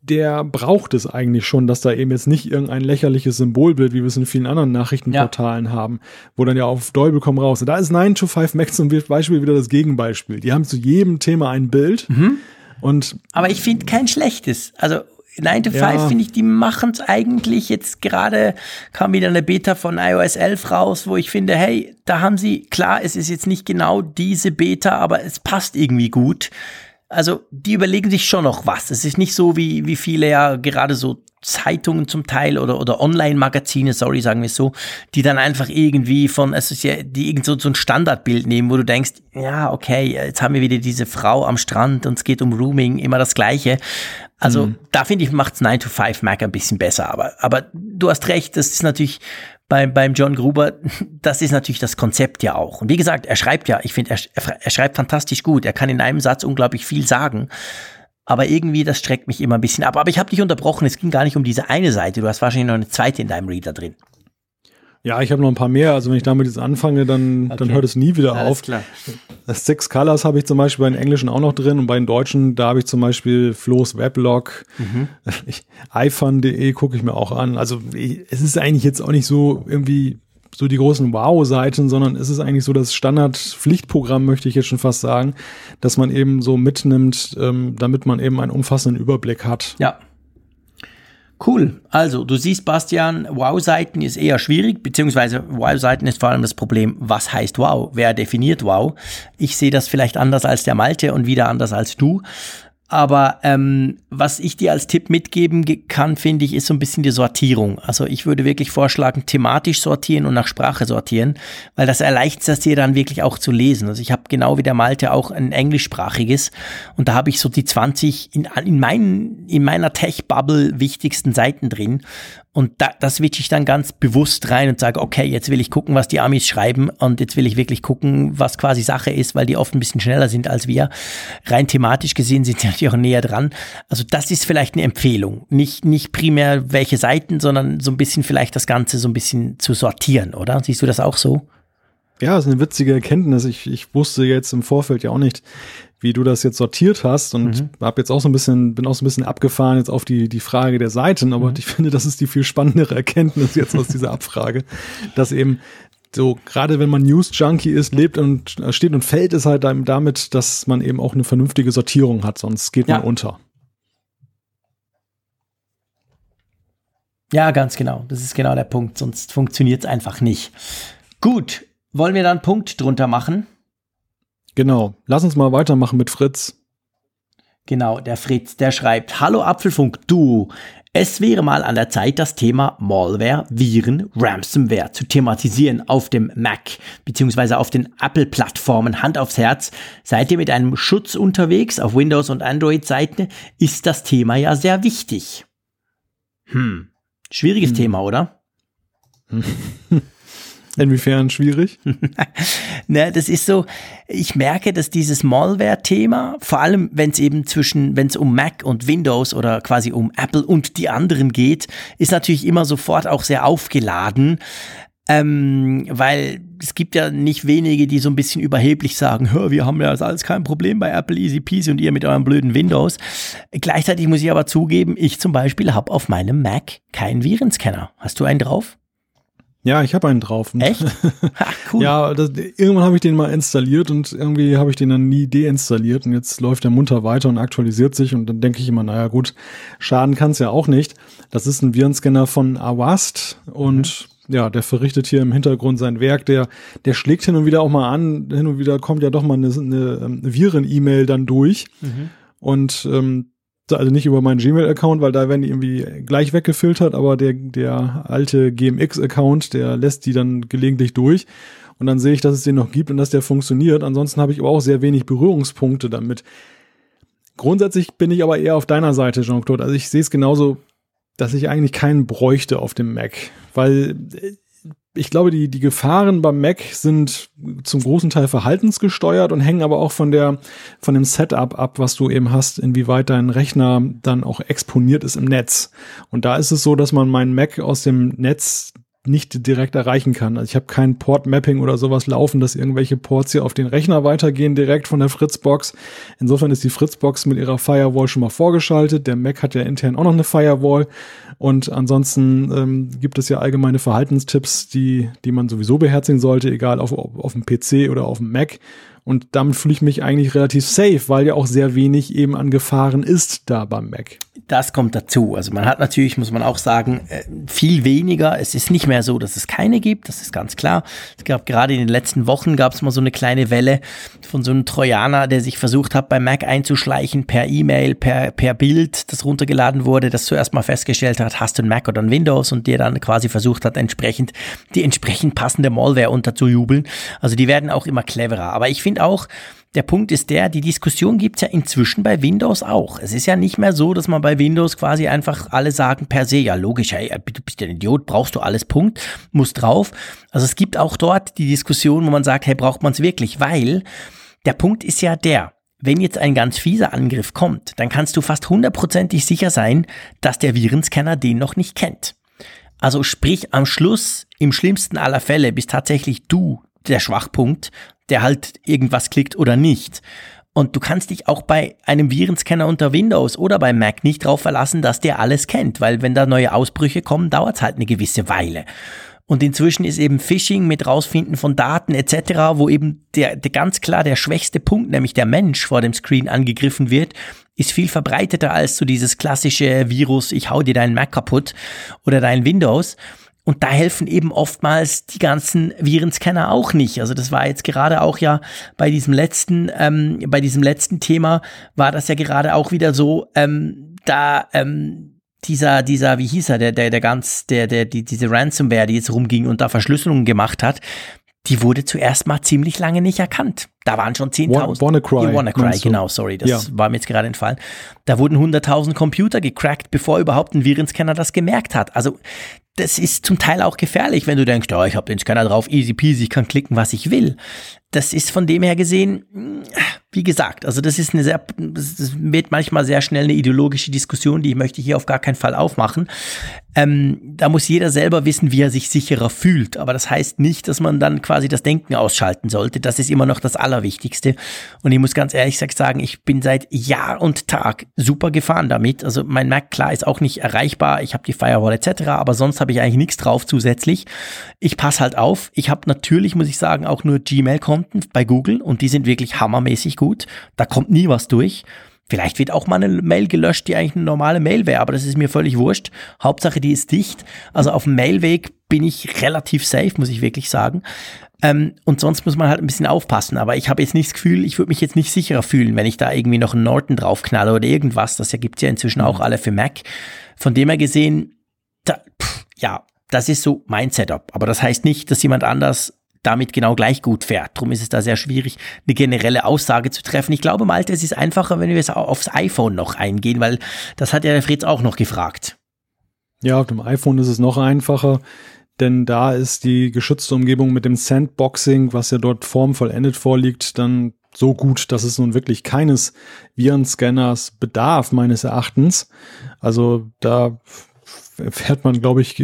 der braucht es eigentlich schon, dass da eben jetzt nicht irgendein lächerliches Symbolbild, wie wir es in vielen anderen Nachrichtenportalen ja. haben, wo dann ja auf Däubel komm raus. Da ist 9 to 5 Max zum Beispiel wieder das Gegenbeispiel. Die haben zu jedem Thema ein Bild. Mhm. Und Aber ich finde kein schlechtes. Also 9 to 5 ja. finde ich, die machen es eigentlich. Jetzt gerade kam wieder eine Beta von iOS 11 raus, wo ich finde, hey, da haben sie, klar, es ist jetzt nicht genau diese Beta, aber es passt irgendwie gut also die überlegen sich schon noch was. Es ist nicht so, wie, wie viele ja gerade so Zeitungen zum Teil oder, oder Online-Magazine, sorry, sagen wir es so, die dann einfach irgendwie von, es ist ja, die irgend so, so ein Standardbild nehmen, wo du denkst, ja, okay, jetzt haben wir wieder diese Frau am Strand und es geht um Rooming, immer das Gleiche. Also mhm. da finde ich, macht's 9 to 5 Mac ein bisschen besser. Aber, aber du hast recht, das ist natürlich beim, beim John Gruber, das ist natürlich das Konzept ja auch. Und wie gesagt, er schreibt ja, ich finde, er, er schreibt fantastisch gut. Er kann in einem Satz unglaublich viel sagen. Aber irgendwie, das streckt mich immer ein bisschen ab. Aber ich habe dich unterbrochen, es ging gar nicht um diese eine Seite. Du hast wahrscheinlich noch eine zweite in deinem Reader drin. Ja, ich habe noch ein paar mehr. Also wenn ich damit jetzt anfange, dann, okay. dann hört es nie wieder Alles auf. Klar. Das Six Colors habe ich zum Beispiel bei den Englischen auch noch drin und bei den Deutschen, da habe ich zum Beispiel Flo's Weblog, mhm. iFun.de gucke ich mir auch an. Also ich, es ist eigentlich jetzt auch nicht so irgendwie so die großen Wow-Seiten, sondern es ist eigentlich so das Standard-Pflichtprogramm, möchte ich jetzt schon fast sagen, dass man eben so mitnimmt, ähm, damit man eben einen umfassenden Überblick hat. Ja. Cool. Also, du siehst, Bastian, Wow-Seiten ist eher schwierig, beziehungsweise Wow-Seiten ist vor allem das Problem, was heißt Wow? Wer definiert Wow? Ich sehe das vielleicht anders als der Malte und wieder anders als du. Aber ähm, was ich dir als Tipp mitgeben kann, finde ich, ist so ein bisschen die Sortierung. Also ich würde wirklich vorschlagen, thematisch sortieren und nach Sprache sortieren, weil das erleichtert es dir dann wirklich auch zu lesen. Also ich habe genau wie der Malte auch ein englischsprachiges und da habe ich so die 20 in, in, mein, in meiner Tech-Bubble wichtigsten Seiten drin und da, das switche ich dann ganz bewusst rein und sage, okay, jetzt will ich gucken, was die Amis schreiben und jetzt will ich wirklich gucken, was quasi Sache ist, weil die oft ein bisschen schneller sind als wir. Rein thematisch gesehen sind sie natürlich auch näher dran. Also das ist vielleicht eine Empfehlung. Nicht, nicht primär welche Seiten, sondern so ein bisschen vielleicht das Ganze so ein bisschen zu sortieren, oder? Siehst du das auch so? Ja, das ist eine witzige Erkenntnis. Ich, ich wusste jetzt im Vorfeld ja auch nicht, wie du das jetzt sortiert hast und mhm. habe jetzt auch so ein bisschen, bin auch so ein bisschen abgefahren jetzt auf die, die Frage der Seiten, aber mhm. ich finde, das ist die viel spannendere Erkenntnis jetzt aus dieser Abfrage, dass eben so, gerade wenn man News-Junkie ist, lebt und steht und fällt es halt damit, dass man eben auch eine vernünftige Sortierung hat, sonst geht ja. man unter. Ja, ganz genau. Das ist genau der Punkt, sonst funktioniert es einfach nicht. Gut, wollen wir da einen Punkt drunter machen? Genau. Lass uns mal weitermachen mit Fritz. Genau, der Fritz, der schreibt, Hallo Apfelfunk, du. Es wäre mal an der Zeit, das Thema Malware, Viren, Ransomware zu thematisieren auf dem Mac bzw. auf den Apple-Plattformen. Hand aufs Herz. Seid ihr mit einem Schutz unterwegs auf Windows- und Android-Seiten? Ist das Thema ja sehr wichtig. Hm. Schwieriges hm. Thema, oder? Inwiefern schwierig? ne, das ist so, ich merke, dass dieses Malware-Thema, vor allem wenn es eben zwischen, wenn es um Mac und Windows oder quasi um Apple und die anderen geht, ist natürlich immer sofort auch sehr aufgeladen, ähm, weil es gibt ja nicht wenige, die so ein bisschen überheblich sagen, wir haben ja alles kein Problem bei Apple Easy Peasy und ihr mit eurem blöden Windows. Gleichzeitig muss ich aber zugeben, ich zum Beispiel habe auf meinem Mac keinen Virenscanner. Hast du einen drauf? Ja, ich habe einen drauf. Echt? Ha, cool. ja, das, irgendwann habe ich den mal installiert und irgendwie habe ich den dann nie deinstalliert und jetzt läuft der munter weiter und aktualisiert sich und dann denke ich immer, naja gut, schaden kann es ja auch nicht. Das ist ein Virenscanner von Avast und mhm. ja, der verrichtet hier im Hintergrund sein Werk. Der, der schlägt hin und wieder auch mal an. Hin und wieder kommt ja doch mal eine, eine, ähm, Viren-E-Mail dann durch. Mhm. Und ähm, also nicht über meinen Gmail-Account, weil da werden die irgendwie gleich weggefiltert, aber der, der alte GMX-Account, der lässt die dann gelegentlich durch. Und dann sehe ich, dass es den noch gibt und dass der funktioniert. Ansonsten habe ich aber auch sehr wenig Berührungspunkte damit. Grundsätzlich bin ich aber eher auf deiner Seite, Jean-Claude. Also ich sehe es genauso, dass ich eigentlich keinen bräuchte auf dem Mac, weil ich glaube, die, die Gefahren beim Mac sind zum großen Teil verhaltensgesteuert und hängen aber auch von der, von dem Setup ab, was du eben hast, inwieweit dein Rechner dann auch exponiert ist im Netz. Und da ist es so, dass man meinen Mac aus dem Netz nicht direkt erreichen kann. Also ich habe kein Port-Mapping oder sowas laufen, dass irgendwelche Ports hier auf den Rechner weitergehen direkt von der Fritzbox. Insofern ist die Fritzbox mit ihrer Firewall schon mal vorgeschaltet. Der Mac hat ja intern auch noch eine Firewall. Und ansonsten ähm, gibt es ja allgemeine Verhaltenstipps, die, die man sowieso beherzigen sollte, egal auf, auf dem PC oder auf dem Mac. Und damit fühle ich mich eigentlich relativ safe, weil ja auch sehr wenig eben an Gefahren ist da beim Mac. Das kommt dazu. Also man hat natürlich, muss man auch sagen, äh, viel weniger. Es ist nicht mehr so, dass es keine gibt, das ist ganz klar. Es gab gerade in den letzten Wochen gab es mal so eine kleine Welle von so einem Trojaner, der sich versucht hat, bei Mac einzuschleichen per E-Mail, per, per Bild, das runtergeladen wurde, das zuerst mal festgestellt hat, hast du ein Mac oder ein Windows und der dann quasi versucht hat, entsprechend die entsprechend passende Malware unterzujubeln. Also die werden auch immer cleverer. Aber ich finde finde auch, der Punkt ist der, die Diskussion gibt's ja inzwischen bei Windows auch. Es ist ja nicht mehr so, dass man bei Windows quasi einfach alle sagen per se, ja logisch, hey, du bist ein Idiot, brauchst du alles, Punkt, muss drauf. Also es gibt auch dort die Diskussion, wo man sagt, hey, braucht man es wirklich? Weil der Punkt ist ja der, wenn jetzt ein ganz fieser Angriff kommt, dann kannst du fast hundertprozentig sicher sein, dass der Virenscanner den noch nicht kennt. Also sprich, am Schluss, im schlimmsten aller Fälle, bist tatsächlich du der Schwachpunkt der halt irgendwas klickt oder nicht. Und du kannst dich auch bei einem Virenscanner unter Windows oder bei Mac nicht darauf verlassen, dass der alles kennt, weil wenn da neue Ausbrüche kommen, dauert es halt eine gewisse Weile. Und inzwischen ist eben Phishing mit Rausfinden von Daten etc., wo eben der, der ganz klar der schwächste Punkt, nämlich der Mensch vor dem Screen angegriffen wird, ist viel verbreiteter als so dieses klassische Virus, ich hau dir deinen Mac kaputt oder dein Windows. Und da helfen eben oftmals die ganzen Virenscanner auch nicht. Also das war jetzt gerade auch ja bei diesem letzten, ähm, bei diesem letzten Thema war das ja gerade auch wieder so, ähm, da ähm, dieser, dieser, wie hieß er, der, der, der ganz, der, der, die, diese Ransomware, die jetzt rumging und da Verschlüsselungen gemacht hat, die wurde zuerst mal ziemlich lange nicht erkannt. Da waren schon 10.000. WannaCry. WannaCry, genau, sorry, das ja. war mir jetzt gerade entfallen. Da wurden 100.000 Computer gecrackt, bevor überhaupt ein Virenscanner das gemerkt hat. Also das ist zum Teil auch gefährlich, wenn du denkst, oh, ich habe den Scanner drauf, easy peasy, ich kann klicken, was ich will. Das ist von dem her gesehen, wie gesagt, also das ist eine sehr, das wird manchmal sehr schnell eine ideologische Diskussion, die ich möchte hier auf gar keinen Fall aufmachen. Ähm, da muss jeder selber wissen, wie er sich sicherer fühlt. Aber das heißt nicht, dass man dann quasi das Denken ausschalten sollte. Das ist immer noch das Allerwichtigste. Und ich muss ganz ehrlich sagen, ich bin seit Jahr und Tag super gefahren damit. Also mein Mac, klar, ist auch nicht erreichbar. Ich habe die Firewall etc., aber sonst habe ich eigentlich nichts drauf zusätzlich. Ich passe halt auf. Ich habe natürlich, muss ich sagen, auch nur Gmail-Konten bei Google und die sind wirklich hammermäßig gut. Da kommt nie was durch. Vielleicht wird auch mal eine Mail gelöscht, die eigentlich eine normale Mail wäre, aber das ist mir völlig wurscht. Hauptsache, die ist dicht. Also auf dem Mailweg bin ich relativ safe, muss ich wirklich sagen. Ähm, und sonst muss man halt ein bisschen aufpassen. Aber ich habe jetzt nicht das Gefühl, ich würde mich jetzt nicht sicherer fühlen, wenn ich da irgendwie noch einen Norton draufknalle oder irgendwas. Das gibt ja inzwischen auch mhm. alle für Mac. Von dem her gesehen, da, pff, ja, das ist so mein Setup. Aber das heißt nicht, dass jemand anders damit genau gleich gut fährt. Darum ist es da sehr schwierig, eine generelle Aussage zu treffen. Ich glaube, Malte, es ist einfacher, wenn wir es aufs iPhone noch eingehen, weil das hat ja der Fritz auch noch gefragt. Ja, auf dem iPhone ist es noch einfacher, denn da ist die geschützte Umgebung mit dem Sandboxing, was ja dort formvollendet vorliegt, dann so gut, dass es nun wirklich keines Virenscanners bedarf, meines Erachtens. Also da fährt man, glaube ich,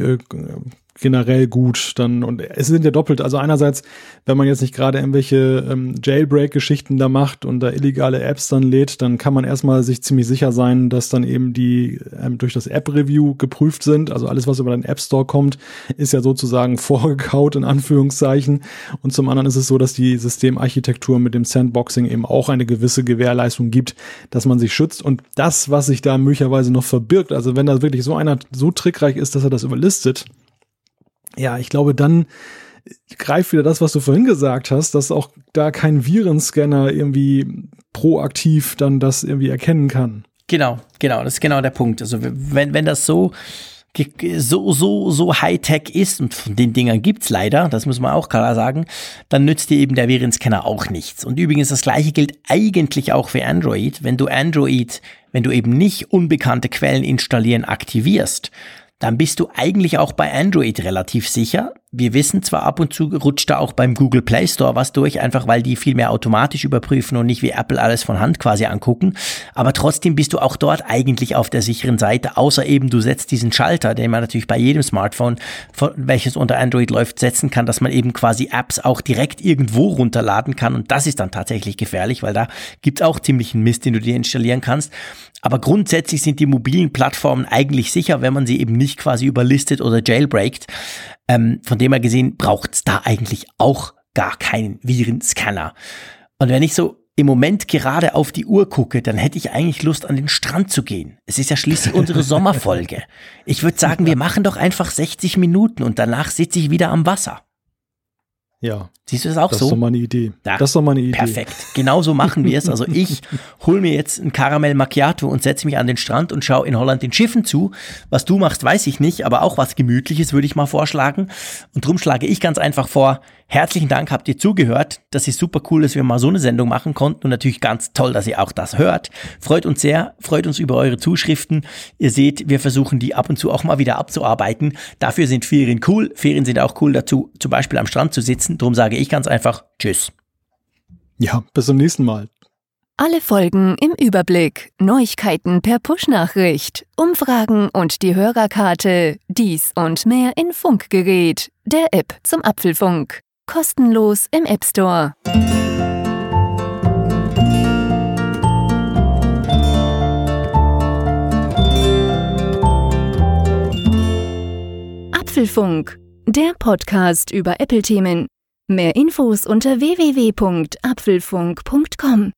generell gut. Dann, und es sind ja doppelt. Also einerseits, wenn man jetzt nicht gerade irgendwelche ähm, Jailbreak-Geschichten da macht und da illegale Apps dann lädt, dann kann man erstmal sich ziemlich sicher sein, dass dann eben die ähm, durch das App-Review geprüft sind. Also alles, was über den App Store kommt, ist ja sozusagen vorgekaut in Anführungszeichen. Und zum anderen ist es so, dass die Systemarchitektur mit dem Sandboxing eben auch eine gewisse Gewährleistung gibt, dass man sich schützt. Und das, was sich da möglicherweise noch verbirgt, also wenn da wirklich so einer so trickreich ist, dass er das überlistet, ja, ich glaube, dann greift wieder das, was du vorhin gesagt hast, dass auch da kein Virenscanner irgendwie proaktiv dann das irgendwie erkennen kann. Genau, genau, das ist genau der Punkt. Also wenn, wenn das so so, so, so Hightech ist, und von den Dingern gibt's leider, das muss man auch klar sagen, dann nützt dir eben der Virenscanner auch nichts. Und übrigens, das gleiche gilt eigentlich auch für Android. Wenn du Android, wenn du eben nicht unbekannte Quellen installieren aktivierst, dann bist du eigentlich auch bei Android relativ sicher. Wir wissen zwar ab und zu rutscht da auch beim Google Play Store was durch, einfach weil die viel mehr automatisch überprüfen und nicht wie Apple alles von Hand quasi angucken. Aber trotzdem bist du auch dort eigentlich auf der sicheren Seite, außer eben du setzt diesen Schalter, den man natürlich bei jedem Smartphone, welches unter Android läuft, setzen kann, dass man eben quasi Apps auch direkt irgendwo runterladen kann. Und das ist dann tatsächlich gefährlich, weil da gibt's auch ziemlichen Mist, den du dir installieren kannst. Aber grundsätzlich sind die mobilen Plattformen eigentlich sicher, wenn man sie eben nicht quasi überlistet oder jailbreakt. Ähm, von dem her gesehen braucht es da eigentlich auch gar keinen Virenscanner. Und wenn ich so im Moment gerade auf die Uhr gucke, dann hätte ich eigentlich Lust, an den Strand zu gehen. Es ist ja schließlich unsere Sommerfolge. Ich würde sagen, wir machen doch einfach 60 Minuten und danach sitze ich wieder am Wasser. Ja. Siehst du das auch das so? Das ist doch mal eine Idee. Ja, das ist doch mal eine Idee. Perfekt. Genau so machen wir es. Also ich hole mir jetzt ein Karamell Macchiato und setze mich an den Strand und schaue in Holland den Schiffen zu. Was du machst, weiß ich nicht, aber auch was Gemütliches würde ich mal vorschlagen. Und drum schlage ich ganz einfach vor, herzlichen Dank, habt ihr zugehört. Das ist super cool, dass wir mal so eine Sendung machen konnten und natürlich ganz toll, dass ihr auch das hört. Freut uns sehr, freut uns über eure Zuschriften. Ihr seht, wir versuchen die ab und zu auch mal wieder abzuarbeiten. Dafür sind Ferien cool. Ferien sind auch cool dazu, zum Beispiel am Strand zu sitzen. Drum sage ich ganz einfach Tschüss. Ja, bis zum nächsten Mal. Alle Folgen im Überblick, Neuigkeiten per Push-Nachricht, Umfragen und die Hörerkarte, dies und mehr in Funkgerät, der App zum Apfelfunk. Kostenlos im App Store. Apfelfunk, der Podcast über Apple-Themen. Mehr Infos unter www.apfelfunk.com.